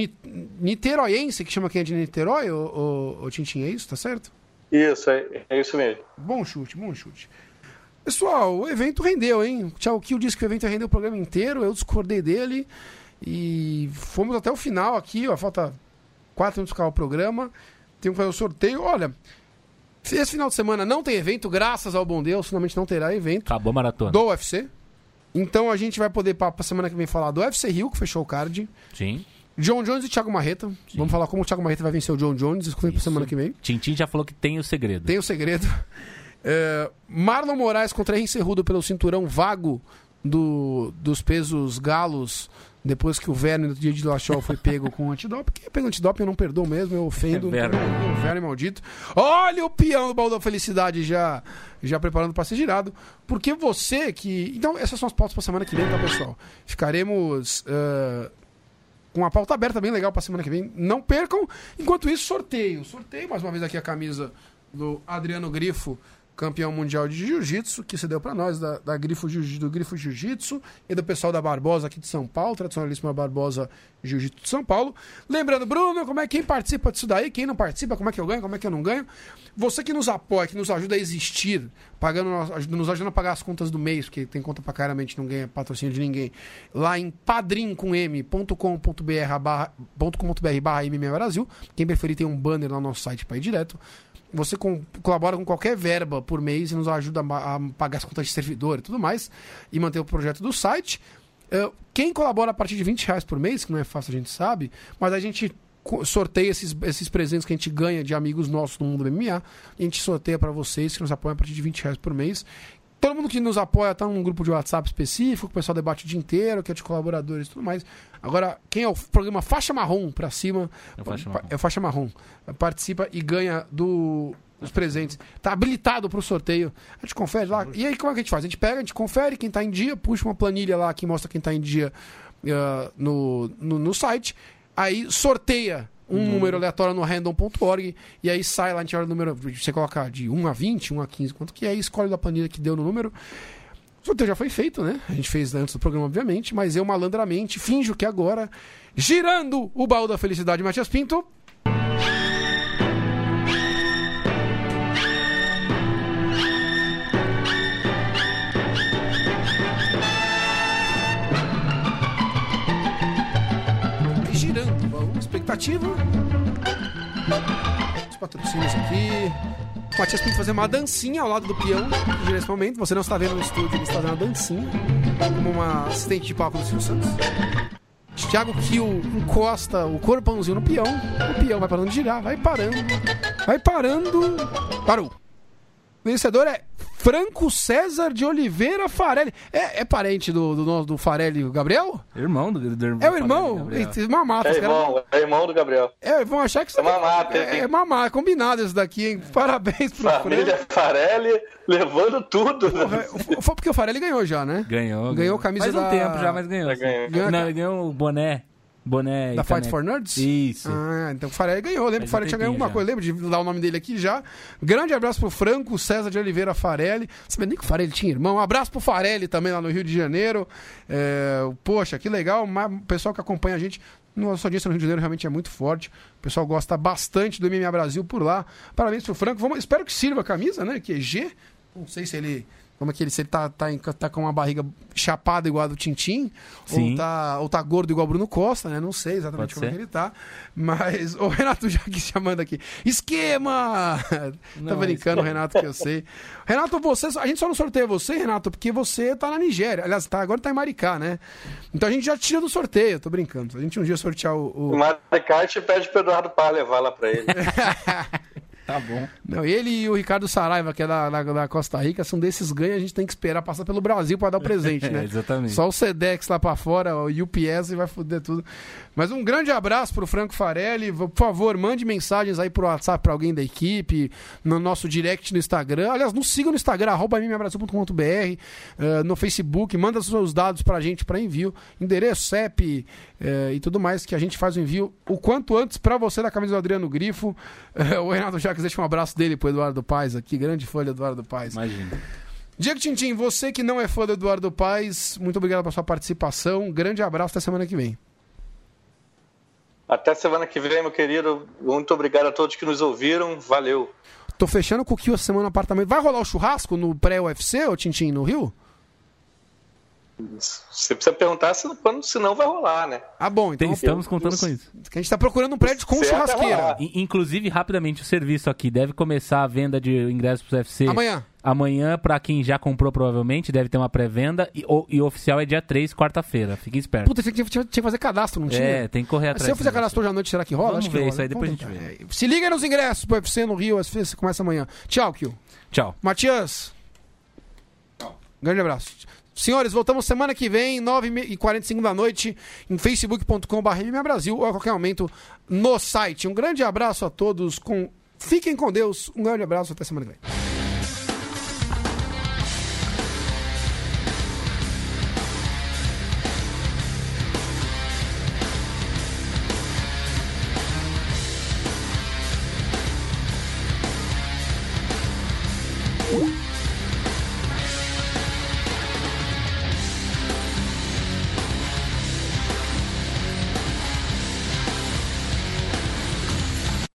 Niteroiense, que chama quem é de Niterói, o, o, o Tintin, é isso? Tá certo? Isso, é, é isso mesmo. Bom chute, bom chute. Pessoal, o evento rendeu, hein? O Tchau Kill disse que o evento rendeu o programa inteiro, eu discordei dele. E fomos até o final aqui, ó. Falta quatro minutos para o programa. Tem que fazer o sorteio. Olha, esse final de semana não tem evento, graças ao bom Deus, finalmente não terá evento. Acabou a maratona. Do UFC. Então a gente vai poder, para a semana que vem, falar do UFC Rio, que fechou o card. Sim. John Jones e Thiago Marreta. Sim. Vamos falar como o Thiago Marreta vai vencer o John Jones. Isso para semana que vem. Tintin já falou que tem o segredo. Tem o segredo. É, Marlon Moraes contra Henry Cerrudo pelo cinturão vago do, dos pesos galos depois que o Verne no dia de Lachol foi pego com antidoping. Quem pega antidoping eu não perdoo mesmo, eu ofendo. É o Verne maldito. Olha o peão do baú da felicidade já, já preparando para ser girado. Porque você que. Então, essas são as pautas para semana que vem, tá, pessoal? Ficaremos. Uh, com uma pauta aberta bem legal para semana que vem. Não percam. Enquanto isso, sorteio. Sorteio mais uma vez aqui a camisa do Adriano Grifo campeão mundial de jiu-jitsu, que se deu para nós, da, da Grifo, do Grifo Jiu-Jitsu, e do pessoal da Barbosa aqui de São Paulo, tradicionalíssima Barbosa Jiu-Jitsu de São Paulo. Lembrando, Bruno, como é quem participa disso daí, quem não participa, como é que eu ganho, como é que eu não ganho. Você que nos apoia, que nos ajuda a existir, pagando, nos ajudando a pagar as contas do mês, porque tem conta pra caramba, a gente não ganha patrocínio de ninguém, lá em padrim.com.br barra, barra MMA Brasil. Quem preferir tem um banner lá no nosso site para ir direto. Você com, colabora com qualquer verba por mês e nos ajuda a, a, pagar as contas de servidor e tudo mais, e manter o projeto do site. Uh, quem colabora a partir de 20 reais por mês, que não é fácil, a gente sabe, mas a gente sorteia esses, esses presentes que a gente ganha de amigos nossos no mundo do MMA. A gente sorteia para vocês que nos apoiam a partir de 20 reais por mês. Todo mundo que nos apoia está num grupo de WhatsApp específico, o pessoal debate o dia inteiro, que é de colaboradores e tudo mais. Agora, quem é o programa Faixa Marrom para cima, é Faixa Marrom. É Faixa Marrom. Participa e ganha do, dos presentes. Tá habilitado para o sorteio. A gente confere lá. E aí, como é que a gente faz? A gente pega, a gente confere quem está em dia, puxa uma planilha lá que mostra quem está em dia uh, no, no, no site. Aí sorteia um uhum. número aleatório no random.org e aí sai lá, a gente olha o número, você coloca de 1 a 20, 1 a 15, quanto que é, e escolhe da planilha que deu no número. O sorteio já foi feito, né? A gente fez antes do programa, obviamente, mas eu malandramente finjo que agora, girando o baú da felicidade, Matias Pinto, expectativa. Os patrocínios aqui. O Matias tem que fazer uma dancinha ao lado do peão nesse momento. Você não está vendo no estúdio, ele está fazendo uma dancinha. Como uma assistente de papo do Silvio Santos. Thiago Kiel encosta o corpãozinho no peão. O peão vai parando de girar, vai parando. Vai parando. Parou. O vencedor é Franco César de Oliveira Farelli. É, é parente do, do, do Farelli, o Gabriel? Irmão do, do É o irmão? É mamata, é irmão, cara... é irmão do Gabriel. É, vão achar que é mamata. É, é mamata, combinado isso daqui, hein? Parabéns pro Família Franco. Farelli levando tudo. Foi porque o Farelli ganhou já, né? Ganhou. Ganhou a camisa Faz um da... tempo já, mas ganhou. ganhou. ganhou. Não, ele ganhou o boné. Boné da Fight for Nerds? Isso. Ah, então o Farelli ganhou. Lembro que o Farelli tinha ganhado alguma já. coisa. Lembro de dar o nome dele aqui já. Grande abraço pro Franco César de Oliveira Farelli. Sabia nem que o Farelli tinha irmão. Um abraço pro Farelli também lá no Rio de Janeiro. É, poxa, que legal. O pessoal que acompanha a gente. Nossa audiência no Rio de Janeiro realmente é muito forte. O pessoal gosta bastante do MMA Brasil por lá. Parabéns pro Franco. Vamos, espero que sirva a camisa, né? Que é G. Não sei se ele como é que ele, se ele tá, tá, tá com uma barriga chapada igual a do Tintim, ou tá, ou tá gordo igual o Bruno Costa, né? Não sei exatamente Pode como é que ele tá. Mas o Renato já que chamando aqui. Esquema! Não, tá brincando, esquema. Renato, que eu sei. Renato, você. A gente só não sorteia você, Renato, porque você tá na Nigéria. Aliás, tá, agora tá em Maricá, né? Então a gente já tira do sorteio, tô brincando. A gente um dia sortear o. O, o Maricá te pede pro Eduardo para levar lá pra ele. Tá bom. Não, ele e o Ricardo Saraiva, que é da, da, da, Costa Rica, são desses ganhos, a gente tem que esperar passar pelo Brasil para dar o presente, né? é, exatamente. Só o Sedex lá para fora, o UPS e vai foder tudo. Mas um grande abraço pro Franco Farelli. Por favor, mande mensagens aí pro WhatsApp para alguém da equipe, no nosso direct no Instagram. Aliás, nos siga no Instagram, arroba uh, eh, no Facebook, manda os seus dados pra gente para envio, endereço, CEP uh, e tudo mais, que a gente faz o envio o quanto antes para você da camisa do Adriano Grifo. Uh, o Renato Jacques deixa um abraço dele pro Eduardo Paes aqui, grande folha Eduardo Paes. Imagina. Diego Tintim, você que não é fã do Eduardo Paes, muito obrigado pela sua participação. grande abraço até semana que vem. Até semana que vem, meu querido. Muito obrigado a todos que nos ouviram. Valeu. Tô fechando com o Kio essa semana no apartamento. Vai rolar o churrasco no pré-UFC, ô Tintim, no Rio? Você precisa perguntar se, quando, se não vai rolar, né? Ah, bom, então. Estamos contando com isso. A gente está procurando um prédio com certo churrasqueira. Inclusive, rapidamente, o serviço aqui deve começar a venda de ingressos para o UFC. Amanhã. Amanhã, para quem já comprou, provavelmente, deve ter uma pré-venda. E, o, e oficial é dia 3, quarta-feira. Fique esperto. Puta, tinha, tinha, tinha, que fazer cadastro, não tinha? É, tem que correr atrás. Se eu fizer cadastro hoje à noite, será que rola? Vamos Acho ver que isso aí, depois Vamos a gente vê. É, se liga nos ingressos pro UFC no Rio, UFC começa amanhã. Tchau, Kio. Tchau. Matias. Tchau. Grande abraço. Senhores, voltamos semana que vem, 9h45 da noite, em facebook.com.br Brasil ou a qualquer momento no site. Um grande abraço a todos. Com... Fiquem com Deus. Um grande abraço. Até semana que vem.